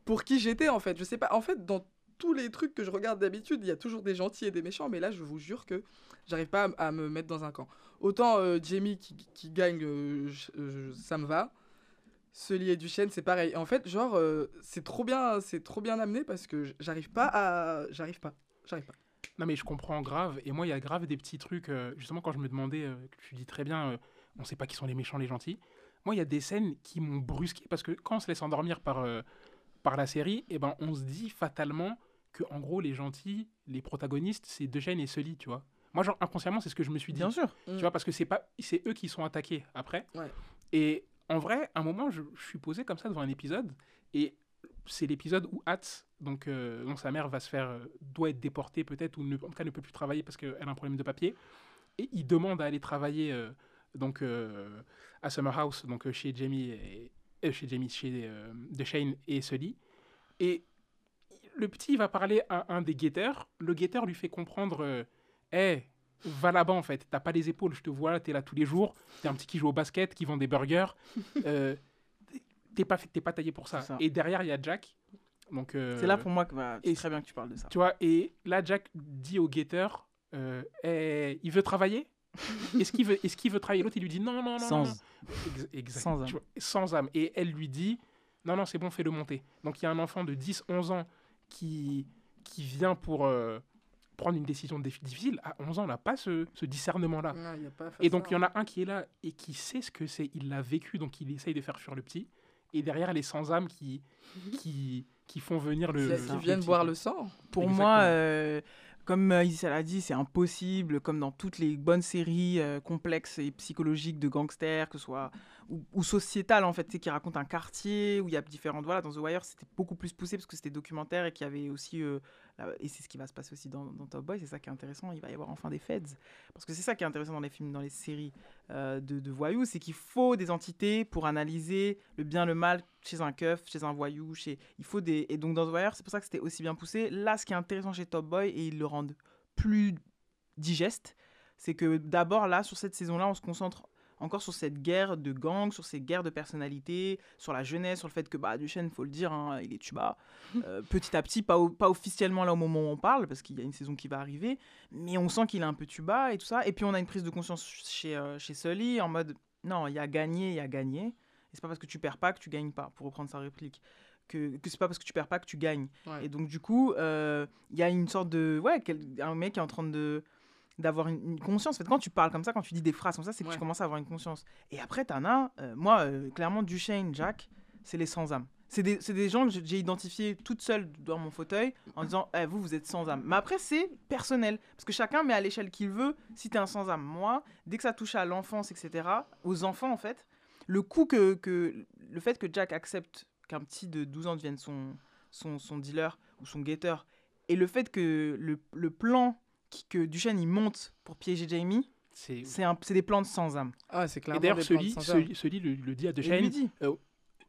pour qui j'étais, en fait. Je sais pas. En fait, dans tous les trucs que je regarde d'habitude, il y a toujours des gentils et des méchants. Mais là, je vous jure que j'arrive pas à, à me mettre dans un camp. Autant euh, Jamie qui, qui gagne, euh, je- je- ça me va. Sully et Duchesne, c'est pareil. En fait, genre, euh, c'est trop bien, c'est trop bien amené parce que j'arrive pas à, j'arrive pas, j'arrive pas. Non, mais je comprends grave. Et moi, il y a grave des petits trucs. euh, justement, quand je me demandais, euh, tu dis très bien, euh, on sait pas qui sont les méchants, les gentils. Moi, il y a des scènes qui m'ont brusqué parce que quand on se laisse endormir par, euh, par la série, eh ben, on se dit fatalement que, en gros, les gentils, les protagonistes, c'est Eugène et Sully, tu vois. Moi, genre, inconsciemment, c'est ce que je me suis dit. Bien sûr. Tu vois, parce que c'est pas, c'est eux qui sont attaqués après. Ouais. Et en vrai, à un moment, je, suis posé comme ça devant un épisode, et c'est l'épisode où Hatz, donc, euh, donc sa mère va se faire, euh, doit être déportée peut-être, ou en tout cas ne peut plus travailler parce qu'elle a un problème de papier, et il demande à aller travailler euh, donc à Summer House, donc chez Jamie, et, chez Jamie, chez euh, Shane et Sully, et le petit va parler à un des guetteurs, le guetteur lui fait comprendre, euh, Hey, va là-bas en fait, t'as pas les épaules, je te vois, t'es là tous les jours, t'es un petit qui joue au basket, qui vend des burgers, <laughs> euh, t'es pas, t'es pas taillé pour ça. Et derrière, il y a Jack. Donc, euh, C'est là pour moi que bah, c'est et- très bien que tu parles de ça. Tu vois, et là, Jack dit au guetteur, euh, Eh, il veut travailler? <laughs> Est-ce qu'il veut, est qu'il veut travailler? L'autre, il lui dit non, non, non. non, Sans. non. Exact. Sans âme. Vois, sans âme. Et elle lui dit non, non, c'est bon, fais-le monter. Donc il y a un enfant de 10, 11 ans qui, qui vient pour euh, prendre une décision difficile. À 11 ans, on n'a pas ce, ce discernement-là. Et donc il y en a un qui est là et qui sait ce que c'est. Il l'a vécu, donc il essaye de faire fuir le petit. Et derrière, les sans-âme qui, <laughs> qui, qui font venir le. Qui- le- qui le viennent petit, boire le sang. Pour Exactement. moi, euh, comme euh, Issa l'a dit, c'est impossible, comme dans toutes les bonnes séries euh, complexes et psychologiques de gangsters, que ce soit ou, ou sociétales en fait, qui racontent un quartier où il y a différentes. Voilà, dans The Wire, c'était beaucoup plus poussé parce que c'était documentaire et qu'il y avait aussi. euh, et c'est ce qui va se passer aussi dans, Top Boy, c'est ça qui est intéressant. Il va y avoir enfin des feds. Parce que c'est ça qui est intéressant dans les films, dans les séries euh, de, de voyous, c'est qu'il faut des entités pour analyser le bien, le mal chez un keuf, chez un voyou, il faut des... Et donc dans The Wire, c'est pour ça que c'était aussi bien poussé. Là, ce qui est intéressant chez Top Boy, et ils le rendent plus digeste, c'est que d'abord, là, sur cette saison-là, on se concentre encore sur cette guerre de gangs, sur ces guerres de personnalités, sur la jeunesse, sur le fait que bah, Duchesne, faut le dire, hein, il est tuba. <laughs> Euh, petit à petit, pas, pas officiellement là au moment où on parle, parce qu'il y a une saison qui va arriver, mais on sent qu'il est un peu tuba et tout ça. Et puis on a une prise de conscience chez, euh, chez Sully en mode non, il y a gagné, il y a gagné. Et c'est pas parce que tu perds pas que tu gagnes pas, pour reprendre sa réplique. Que, que c'est pas parce que tu perds pas que tu gagnes. Ouais. Et donc, du coup, euh, il y a une sorte de. Ouais, quel- un mec qui est en train de d'avoir une, une conscience. En fait, quand tu parles comme ça, quand tu dis des phrases comme ça, c'est que Ouais. tu commences à avoir une conscience. Et après, t'en as, euh, moi, euh, clairement, Duchesne, Jack, c'est les sans-âme. C'est des, des gens que j'ai- identifiés toute seule dans mon fauteuil en disant, Eh, vous, vous êtes sans-âme. Mais après, c'est personnel. Parce que chacun met à l'échelle qu'il veut si t'es un sans-âme. Moi, dès que ça touche à l'enfance, etc., aux enfants, en fait, le coup que, que le fait que Jack accepte qu'un petit de 12 ans devienne son, son, son dealer ou son guetteur, et le fait que le, le plan que Duchesne il monte pour piéger Jamie, C'est- c'est un- c'est des plans de sans âme. Ah, c'est Et clairement d'ailleurs, plantes sans Sully, âme. Sully le, le dit à Et lui Duchesne. dit,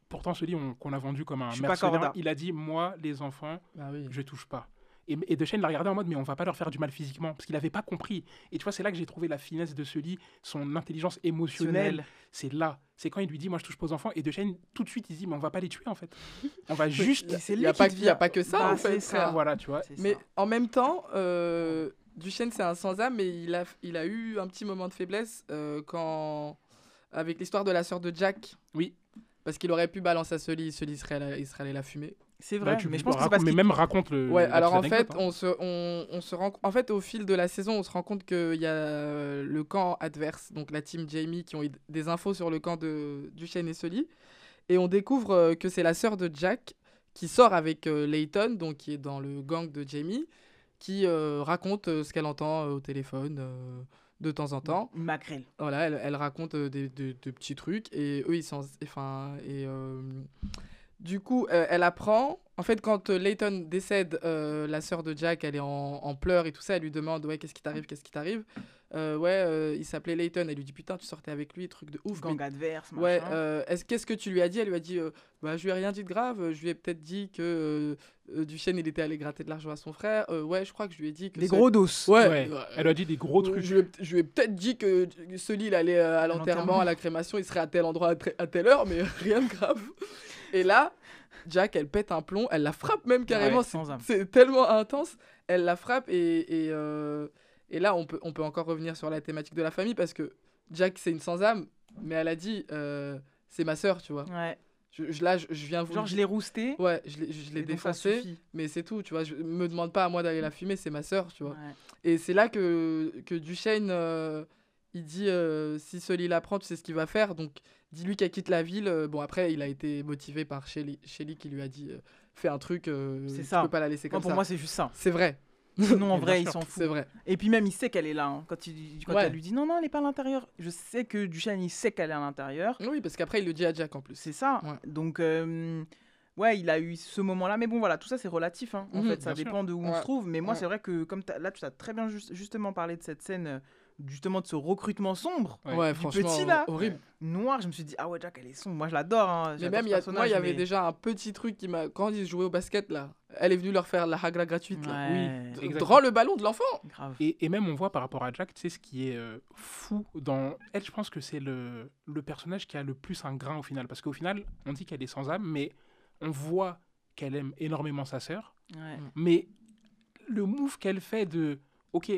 Pourtant, Sully, on- qu'on a vendu comme un mercenaire, il a dit Moi, les enfants, Ah oui. je touche pas. Et, et Duchesne l'a regardé en mode Mais on va pas leur faire du mal physiquement. Parce qu'il avait pas compris. Et tu vois, c'est là que j'ai trouvé la finesse de Sully, son intelligence émotionnelle. C'est là. C'est quand il lui dit Moi, je touche pas aux enfants. Et Duchesne, tout de suite, il dit Mais on va pas les tuer en fait. <laughs> On va juste. Et Il n'y a, pas- devient- y a pas que ça, Bah, en fait. c'est ça. frère. Voilà, tu vois. C'est Mais ça. en même temps, euh, Duchesne, c'est un sans-âme, mais il a, il a eu un petit moment de faiblesse euh, quand... avec l'histoire de la sœur de Jack. Oui. Parce qu'il aurait pu balancer à Sully, Sully serait allé, il serait allé la fumer. C'est Bah, vrai, tu mais je pense que mais même raconte le. Ouais, alors en fait, hein. on se, on, on se rend... En fait, au fil de la saison, on se rend compte qu'il y a euh, le camp adverse, donc la team Jamie, qui ont eu des infos sur le camp de Duchesne et Sully. Et on découvre euh, que c'est la sœur de Jack qui sort avec euh, Layton, donc qui est dans le gang de Jamie, qui euh, raconte euh, ce qu'elle entend euh, au téléphone de temps en temps. Maquerelle. Voilà, elle, elle raconte des, des- des petits trucs et eux ils sont enfin et euh, du coup euh, elle apprend en fait quand euh, Layton décède la sœur de Jack elle est en, en pleurs et tout ça elle lui demande ouais qu'est-ce qui t'arrive qu'est-ce qui t'arrive? Euh, ouais, euh, il s'appelait Layton. Elle lui dit putain, tu sortais avec lui, truc de ouf. mais- Gang adverse, Ouais, machin. euh, est-ce qu'est-ce que tu lui as dit? Elle lui a dit, euh, bah je lui ai rien dit de grave. Je lui ai peut-être dit que euh, euh, Duchesne il était allé gratter de l'argent à son frère. Euh, ouais, je crois que je lui ai dit que Des ce- gros dos. Ouais. Ouais, euh, Elle a dit des gros euh, trucs. Je lui ai, je lui ai peut-être dit que Sully il allait euh, à l'enterrement. à la crémation, il serait à tel endroit à, telle heure, mais <laughs> rien de grave. Et là, Jack, elle pète un plomb, elle la frappe même carrément. Ouais, c'est- tellement intense. Elle la frappe et, et, euh, et là, on peut, on peut encore revenir sur la thématique de la famille parce que Jack, c'est une sans âme, mais elle a dit euh, c'est ma sœur, tu vois. Ouais. Je, je- là, je, je viens vous. Genre, je l'ai rousté. Ouais, je l'ai, je l'ai défoncé, mais c'est tout, tu vois. Je me demande pas à moi d'aller la fumer, c'est ma sœur, tu vois. Ouais. Et c'est là que, que Duchesne, euh, il dit euh, si Sully l'apprend, tu sais ce qu'il va faire. Donc, dis-lui qu'elle quitte la ville. Bon, après, il a été motivé par Shelly, Shelly qui lui a dit fais un truc, C'est tu ça. peux pas la laisser comme pour ça. moi, c'est juste ça. c'est vrai, <laughs> Sinon, en vrai, il sûr, s'en fout. c'est vrai. Et puis même, il sait qu'elle est là. hein. Quand, il, quand Ouais. elle lui dit non, non, elle n'est pas à l'intérieur. Je sais que Duchesne, il sait qu'elle est à l'intérieur. Oui, parce qu'après, il le dit à Jack en plus. C'est ça. Ouais. Donc, euh, ouais, il a eu ce moment-là. Mais bon, voilà, tout ça, c'est relatif. hein. En Mhm, fait, ça sûr. dépend de où on se trouve. Mais moi, c'est vrai que, comme là, tu as très bien juste- justement parlé de cette scène, euh, justement, de ce recrutement sombre, Ouais. Franchement, petit, là. horrible. noir. Je me suis dit, ah ouais, Jack, elle est sombre. Moi, je l'adore. hein. Mais même, y a- personnage, moi, il y avait mais- déjà un petit truc qui m'a. Quand ils jouaient au basket, là, elle est venue leur faire la hagra gratuite. Là. Ouais, Oui. Exactement. Rends le ballon de l'enfant grave. Et, et même on voit par rapport à Jack, tu sais, ce qui est euh, fou dans elle, je pense que c'est le, le personnage qui a le plus un grain au final. Parce qu'au final, on dit qu'elle est sans âme, mais on voit qu'elle aime énormément sa sœur. Ouais. Mais le move qu'elle fait de, ok,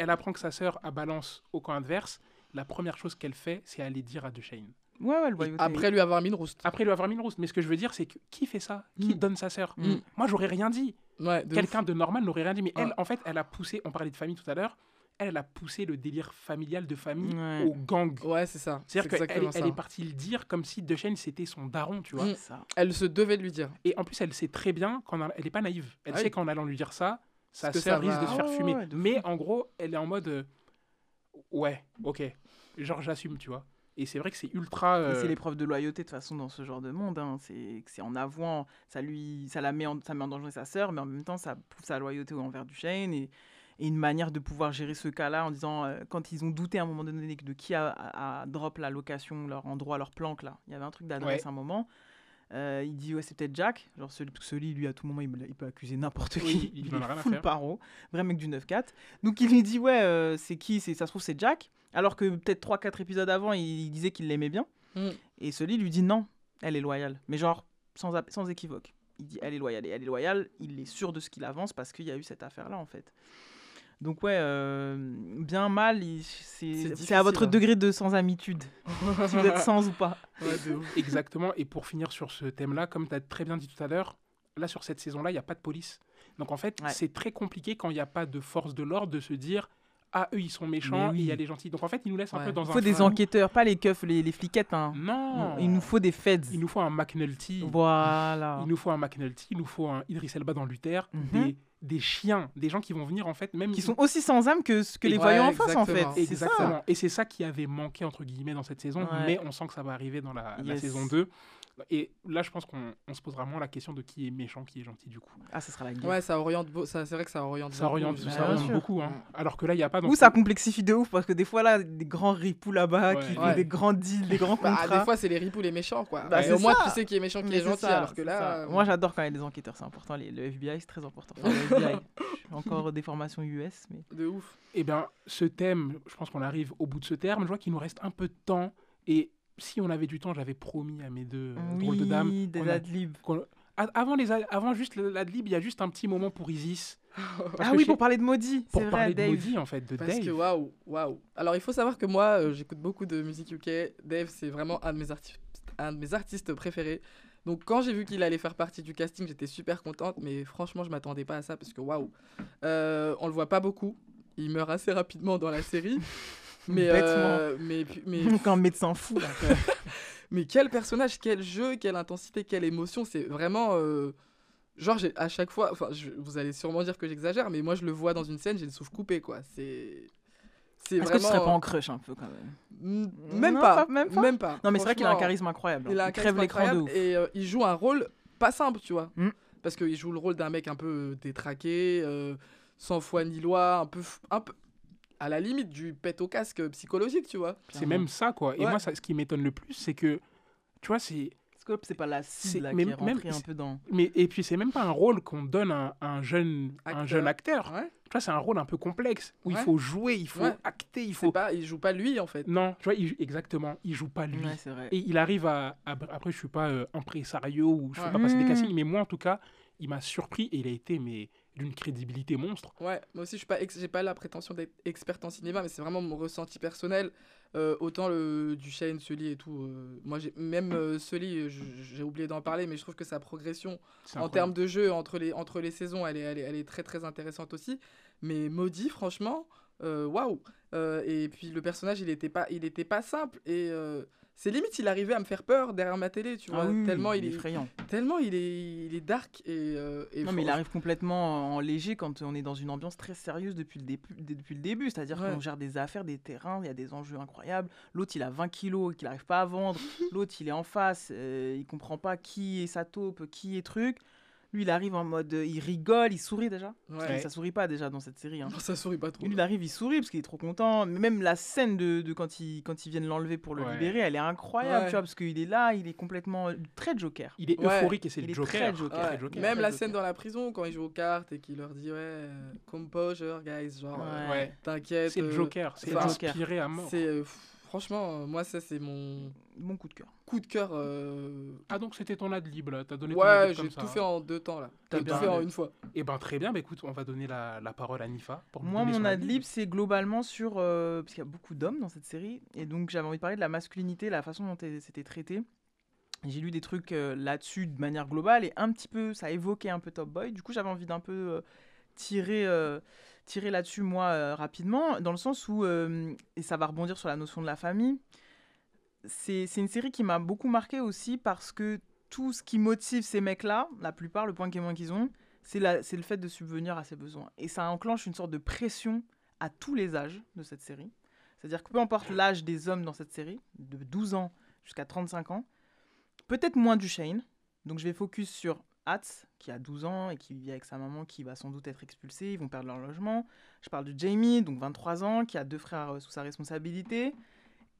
elle apprend que sa sœur a balance au camp adverse, la première chose qu'elle fait, c'est aller dire à Duchesne. Ouais, ouais, le loyauté. après lui avoir mis une rouste. Après lui avoir mis une rousse. Mais ce que je veux dire, c'est que qui fait ça? Qui Mm. donne sa sœur? Mm. Moi, j'aurais rien dit. Ouais, Quelqu'un de normal n'aurait rien dit. Mais elle, en fait, elle a poussé, on parlait de famille tout à l'heure, elle, elle a poussé le délire familial de famille Ouais. au gang. Ouais, c'est ça. C'est C'est-à-dire qu'elle elle est partie le dire comme si Duchesne c'était son daron, tu vois. Mm. Ça. Elle se devait de lui dire. Et en plus, elle sait très bien qu'en elle est pas naïve. Elle Ah sait oui. qu'en allant lui dire ça, sa sœur ça risque va- de se faire fumer. ouais, de Mais en gros, elle est en mode euh, ouais, ok, genre j'assume, tu vois. Et c'est vrai que c'est ultra. Euh, C'est l'épreuve de loyauté de toute façon dans ce genre de monde. hein. C'est que c'est en avouant, ça lui, ça la met en, ça met en danger sa sœur, mais en même temps ça prouve sa loyauté envers Duchesne et, et une manière de pouvoir gérer ce cas-là en disant euh, quand ils ont douté à un moment donné de qui a, a- a drop la location, leur endroit, leur planque là. Il y avait un truc d'adresse Ouais. à un moment. Euh, il dit ouais c'est peut-être Jack, genre celui, celui lui à tout moment il, peut accuser n'importe Oui, qui, il il, en est full faire. paro, vrai mec du 9-4. Donc il lui dit ouais euh, c'est qui, c'est ça se trouve c'est Jack, alors que peut-être 3-4 épisodes avant il, il disait qu'il l'aimait bien. Mm. Et celui lui dit non, elle est loyale. Mais genre, sans, sans équivoque. Il dit elle est loyale. Et elle est loyale, il est sûr de ce qu'il avance parce qu'il y a eu cette affaire-là, en fait. Donc, ouais, euh, bien mal, il- c'est à votre hein. degré de sans-amitude. <laughs> si vous êtes sans ou pas. Ouais. Exactement. Et pour finir sur ce thème-là, comme tu as très bien dit tout à l'heure, là sur cette saison-là, il n'y a pas de police. Donc en fait, Ouais. c'est très compliqué quand il n'y a pas de force de l'ordre de se dire ah eux ils sont méchants et il y a les gentils. Donc en fait, ils nous laissent un peu dans Il un faut des enquêteurs, pas les keufs, les, les fliquettes. hein. Non. Il nous faut des feds. Il nous faut un McNulty. Voilà. Il nous faut un McNulty. Il nous faut un Idris Elba dans Luther. Des, des chiens, des gens qui vont venir en fait même Qui sont aussi sans âme que, ce que les Ouais, voyants en face, en fait. exactement. Ça. Et c'est ça qui avait manqué, entre guillemets, dans cette saison. Ouais. Mais on sent que ça va arriver dans la, la saison 2. Et là, je pense qu'on on se posera vraiment la question de qui est méchant, qui est gentil, du coup. Ah, ce sera la guerre. Ouais, ça oriente. ça- C'est vrai que ça oriente. Ça beaucoup, oriente, Bah, ça oriente beaucoup. Hein. Alors que là, il n'y a pas... Ou ça complexifie de ouf parce que des fois là, des grands ripoux là-bas Ouais. qui font Ouais. des grands deals, des grands Bah, contrats. des fois, c'est les ripoux les méchants, quoi. Bah, au moins, ça. tu sais qui est méchant, qui Mais est gentil. ça, alors que là. ça. euh, Moi j'adore quand il y a des enquêteurs, c'est important. Les- Le FBI c'est très important. Enfin, <laughs> le FBI, je fais encore des formations US, mais De ouf. Eh bien, ce thème, je pense qu'on arrive au bout de ce terme. Je vois qu'il nous reste un peu de temps. Et si on avait du temps, j'avais promis à mes deux euh, drôles de dames. oui, des adlibs. Avant, les, avant juste l'adlib, il y a juste un petit moment pour Isis. <laughs> Ah oui, pour parler de maudit, pour c'est vrai, parler de Dave. Maudit, en fait, de Parce Dave. que waouh, waouh. Alors il faut savoir que moi, euh, j'écoute beaucoup de musique UK. Dave, c'est vraiment un de mes artistes, un de mes artistes préférés. Donc quand j'ai vu qu'il allait faire partie du casting, j'étais super contente. Mais franchement, je m'attendais pas à ça parce que waouh, Euh, on le voit pas beaucoup. Il meurt assez rapidement dans la série. <laughs> <laughs> mais, euh, mais, mais, <laughs> Quand un médecin fou là. <laughs> mais quel personnage, quel jeu, quelle intensité, quelle émotion. C'est vraiment. euh, Genre, à chaque fois, enfin, je- vous allez sûrement dire que j'exagère, mais moi je le vois dans une scène, j'ai le souffle coupé, quoi. C'est. C'est Est-ce que tu vraiment. serais pas en crush un peu quand même? Même Non, pas, pas- même pas même pas. Non mais c'est vrai qu'il a un charisme incroyable. hein. Il a un crève l'écran de ouf. et euh, il joue un rôle pas simple, tu vois. Mm. Parce qu'il joue le rôle d'un mec un peu euh, détraqué, euh, sans foi ni loi, un peu, f- un peu, à la limite du pet au casque psychologique, tu vois. C'est même ça, quoi. Et Ouais. moi, ça, ce qui m'étonne le plus, c'est que, tu vois, c'est. Scope, c'est pas la C'est- cible là, mais qui est même- un peu dans. Mais, et puis, c'est même pas un rôle qu'on donne à un, un jeune, un Acteur. jeune acteur. Ouais. Tu vois, c'est un rôle un peu complexe, où il faut jouer, il faut Ouais. acter, il faut. pas, il joue pas lui en fait. Non, tu vois, il- exactement, il joue pas lui. Ouais, c'est vrai. Et il arrive à, à- Après, je suis pas euh, impresario ou je fais pas passer des Mmh. castings, mais moi, en tout cas, il m'a surpris et il a été mais d'une crédibilité monstre. Ouais, moi aussi je suis pas, pas la prétention d'être experte en cinéma, mais c'est vraiment mon ressenti personnel. Euh, autant le Duchesne, Sully et tout. euh, moi, j'ai même euh, Sully, j'ai oublié d'en parler, mais je trouve que sa progression en termes de jeu entre les, entre les saisons, elle est, elle, est, elle est très très intéressante aussi. Mais Maudit, franchement, euh, waouh! Euh, et puis le personnage, il était pas, il était pas simple. Et c'est limite, il arrivait à me faire peur derrière ma télé, tu vois. Ah oui, tellement il est, effrayant. tellement il est, il est dark. Et, euh, et Non, mais il arrive complètement en léger quand on est dans une ambiance très sérieuse depuis le, début- depuis le début. C'est-à-dire Ouais. qu'on gère des affaires, des terrains, il y a des enjeux incroyables. L'autre, il a 20 kilos qu'il n'arrive pas à vendre. <laughs> L'autre, il est en face, euh, il comprend pas qui est sa taupe, qui est truc. Lui, il arrive en mode, euh, il rigole, il sourit déjà. Parce que. Ça sourit pas déjà dans cette série. hein. Non, ça sourit pas trop. Lui, il arrive, il sourit parce qu'il est trop content. Mais même la scène de, de quand, ils, quand ils viennent l'enlever pour le Ouais. libérer, elle est incroyable, Ouais. tu vois, parce qu'il est là, il est complètement euh, très Joker. Il est Ouais. euphorique et c'est le est Joker. très Joker. Très Ouais, Joker. Même Très la Joker. scène dans la prison quand il joue aux cartes et qu'il leur dit ouais euh, composure guys genre euh, t'inquiète C'est le Joker. C'est inspiré à mort. c'est euh, franchement euh, moi ça c'est mon Bon coup de cœur. coup de cœur euh, Ah donc c'était ton adlib là, t'as donné ton ouais j'ai ça. tout fait en deux temps là T'as tout bien fait en une fois Et ben très bien, bah écoute, on va donner la, la parole à Nifa. Pour Moi, mon son adlib, c'est globalement sur. euh, parce qu'il y a beaucoup d'hommes dans cette série. Et donc, j'avais envie de parler de la masculinité, la façon dont elle- c'était traité. J'ai lu des trucs euh, là-dessus de manière globale. Et un petit peu, ça évoquait un peu Top Boy. Du coup, j'avais envie d'un peu euh, tirer, euh, tirer là-dessus, moi, euh, rapidement. Dans le sens où. euh, et ça va rebondir sur la notion de la famille. C'est une série qui m'a beaucoup marqué aussi parce que tout ce qui motive ces mecs-là, la plupart, le point commun qu'ils ont, c'est le fait de subvenir à ses besoins. Et ça enclenche une sorte de pression à tous les âges de cette série. C'est-à-dire que peu importe l'âge des hommes dans cette série, de 12 ans jusqu'à 35 ans, peut-être moins du Shane. Donc je vais focus sur Qui a 12 ans et qui vit avec sa maman, qui va sans doute être expulsée, ils vont perdre leur logement. Je parle de Jamie, donc 23 ans, qui a deux frères euh, sous sa responsabilité.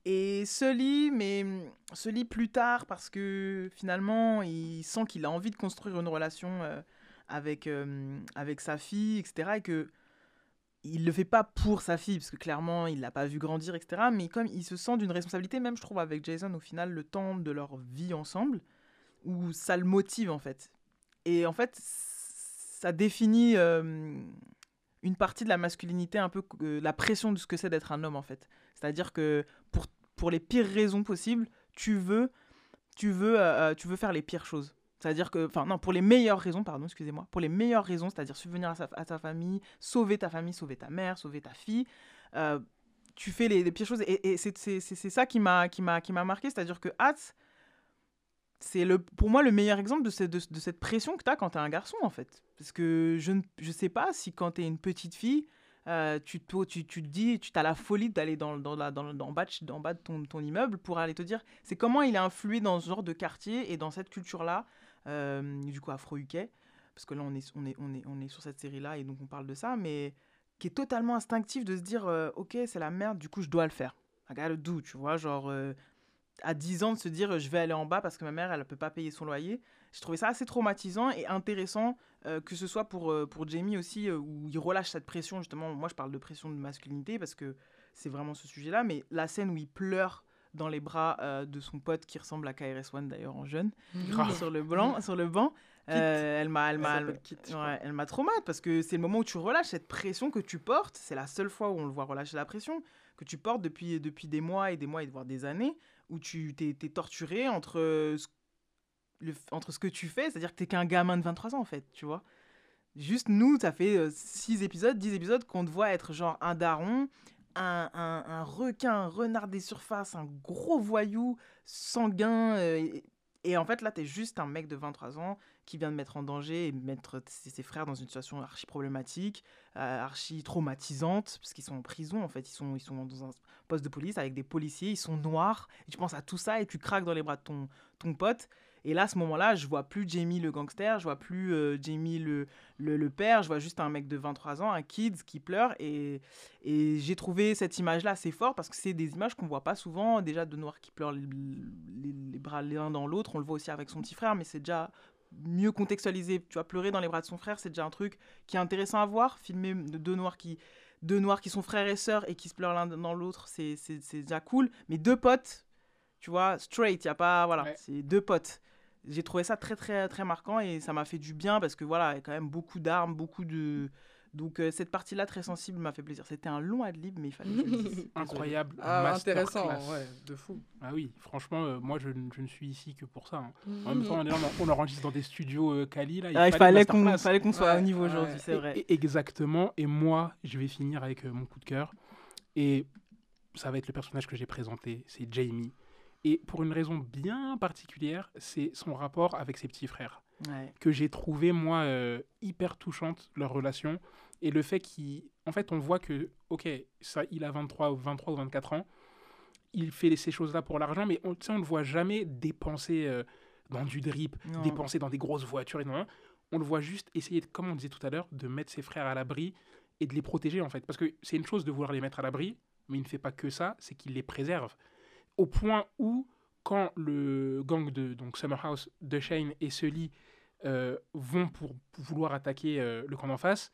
Et Sully, mais Sully plus tard, parce que finalement, il sent qu'il a envie de construire une relation euh, avec, euh, avec sa fille, etc. Et que il le fait pas pour sa fille, parce que clairement, il l'a pas vu grandir, etc. Mais comme il se sent d'une responsabilité, même je trouve avec Jason, au final, le temps de leur vie ensemble, où ça le motive en fait. Et en fait, ça définit euh, une partie de la masculinité, un peu euh, la pression de ce que c'est d'être un homme en fait. C'est-à-dire que pour, pour les pires raisons possibles, tu veux, tu veux, euh, tu veux faire les pires choses. C'est-à-dire que, enfin non, pour les meilleures raisons, pardon, excusez-moi, pour les meilleures raisons, c'est-à-dire subvenir à, sa- à ta famille, sauver ta famille, sauver ta mère, sauver ta fille, euh, tu fais les, pires choses. Et, et c'est ça qui m'a marqué, c'est-à-dire que Hats, c'est pour moi le meilleur exemple de, ce- de, de cette pression que tu as quand tu es un garçon en fait. Parce que je ne sais pas si quand tu es une petite fille, euh, tu, te- dis, tu as la folie d'aller dans, dans, la, dans, en bas de, ton, immeuble pour aller te dire, c'est comment il est influé dans ce genre de quartier et dans cette culture-là, euh, du coup afro-UK, parce que là on est sur cette série-là et donc on parle de ça, mais qui est totalement instinctif de se dire, euh, ok c'est la merde, du coup je dois le faire. I gotta do, tu vois, genre euh, à 10 ans de se dire, je vais aller en bas parce que ma mère elle peut pas payer son loyer. J'ai trouvé ça assez traumatisant et intéressant euh, que ce soit pour, euh, pour Jamie aussi, euh, où il relâche cette pression, justement, moi je parle de pression de masculinité parce que c'est vraiment ce sujet-là, mais la scène où il pleure dans les bras de son pote qui ressemble à KRS-One d'ailleurs en jeune, Grave. <laughs> sur le, blanc, sur le banc, elle m'a... Elle m'a. Ouais, elle m'a traumatisé parce que c'est le moment où tu relâches cette pression que tu portes. C'est la seule fois où on le voit relâcher la pression que tu portes depuis, depuis des mois et des mois et voire des années où tu t'es torturé entre euh, ce, le- entre ce que tu fais, c'est-à-dire que t'es qu'un gamin de 23 ans en fait, tu vois. Juste nous, ça fait 6 épisodes, 10 épisodes qu'on te voit être genre un daron, un, un, un requin, un renard des surfaces, un gros voyou sanguin. euh, et, et en fait, là, t'es juste un mec de 23 ans qui vient de mettre en danger et mettre ses, frères dans une situation archi problématique, euh, archi traumatisante, parce qu'ils sont en prison, en fait. Ils sont, ils sont dans un poste de police avec des policiers, ils sont noirs. Et tu penses à tout ça et tu craques dans les bras de ton, ton pote. Et là, à ce moment-là, je vois plus Jamie le gangster, je vois plus euh, Jamie le, le, le père, je vois juste un mec de 23 ans, un kid qui pleure. Et, et j'ai trouvé cette image-là assez fort parce que c'est des images qu'on voit pas souvent. Déjà, de noirs qui pleurent les, les- les bras l'un dans l'autre. On le voit aussi avec son petit frère, mais c'est déjà mieux contextualisé. Tu vois, pleurer dans les bras de son frère, c'est déjà un truc qui est intéressant à voir. Filmer de deux noirs qui, deux noirs qui sont frères et sœurs et qui se pleurent l'un dans l'autre, c'est déjà cool. Mais deux potes, tu vois, straight, il y a pas. Voilà, Ouais. c'est deux potes. J'ai trouvé ça très, très, très marquant et ça m'a fait du bien parce que voilà, il y a quand même beaucoup d'armes, beaucoup de. Donc euh, cette partie-là très sensible m'a fait plaisir. C'était un long ad-lib, mais il fallait que je le dise. <laughs> Incroyable. Ah, intéressant, ouais, de fou. Ah oui, franchement, euh, moi je, ne- je ne suis ici que pour ça. hein. En même temps, on, enregistre dans des studios euh, Cali. Là, Ah, il fallait qu'on masterclass. fallait qu'on soit Ouais, au niveau ouais. aujourd'hui, c'est vrai. et- exactement. Et moi, je vais finir avec euh, mon coup de cœur. Et ça va être le personnage que j'ai présenté, c'est Jamie. Et pour une raison bien particulière, c'est son rapport avec ses petits frères. Ouais. que j'ai trouvé moi euh, hyper touchante leur relation et le fait qu'il en fait on voit que ok ça il a 23 ou 23 ou 24 ans il fait ces choses là pour l'argent mais on on le voit jamais dépenser euh, dans du drip Non. dépenser dans des grosses voitures et non, on le voit juste essayer de, comme on disait tout à l'heure de mettre ses frères à l'abri et de les protéger en fait parce que c'est une chose de vouloir les mettre à l'abri mais il ne fait pas que ça c'est qu'il les préserve au point où quand le gang de donc Summerhouse de Shane et Sully euh, vont pour vouloir attaquer euh, le camp d'en face,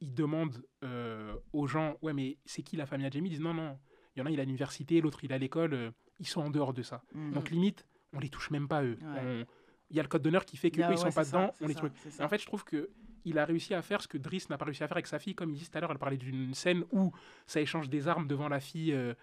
ils demandent euh, aux gens Ouais, mais c'est qui la famille à Jamie Ils disent Non, non, il y en a, il à l'université, l'autre, il à l'école, ils sont en dehors de ça. Mm. Donc, limite, on les touche même pas, eux. Ouais. Il y a le code d'honneur qui fait qu'eux, Ah ils sont ouais, pas c'est ça, dedans, on les ça, en fait, je trouve que il a réussi à faire ce que Driss n'a pas réussi à faire avec sa fille. Comme il dit tout à l'heure, elle parlait d'une scène où ça échange des armes devant la fille euh,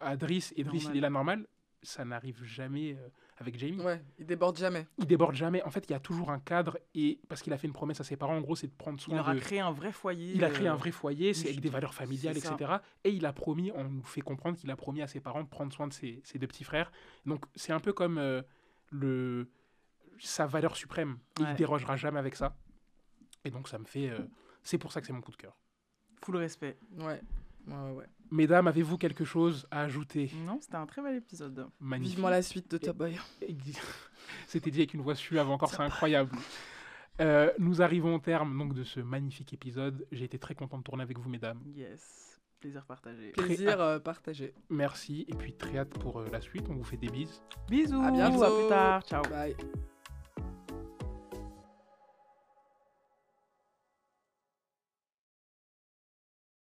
à Driss, et Driss, Normal. il est là normal. Ça n'arrive jamais euh, avec Jamie Ouais, il déborde jamais. il déborde jamais. En fait, il y a toujours un cadre et parce qu'il a fait une promesse à ses parents, en gros, c'est de prendre Il soin leur a de. créé un vrai foyer. Il a créé euh, un vrai foyer, c'est avec des valeurs familiales, etc. Et il a promis, on nous fait comprendre qu'il a promis à ses parents de prendre soin de ses, ses deux petits frères. Donc c'est un peu comme euh, le sa valeur suprême. Et Ouais. Il dérogera jamais avec ça. Et donc ça me fait. euh, c'est pour ça que c'est mon coup de cœur. Full respect. Ouais. Ouais, ouais, ouais. Mesdames, avez-vous quelque chose à ajouter Non, c'était un très bel épisode. Magnifique. Vivement la suite de Top Boy. <laughs> <laughs> C'était dit avec une voix suave encore, c'est incroyable. Euh, nous arrivons au terme donc de ce magnifique épisode. J'ai été très content de tourner avec vous, mesdames. Yes. Plaisir partagé. Plaisir euh, partagé. Merci et puis très hâte pour euh, la suite. On vous fait des bises. Bisous. À bientôt. À plus tard. Ciao. Bye.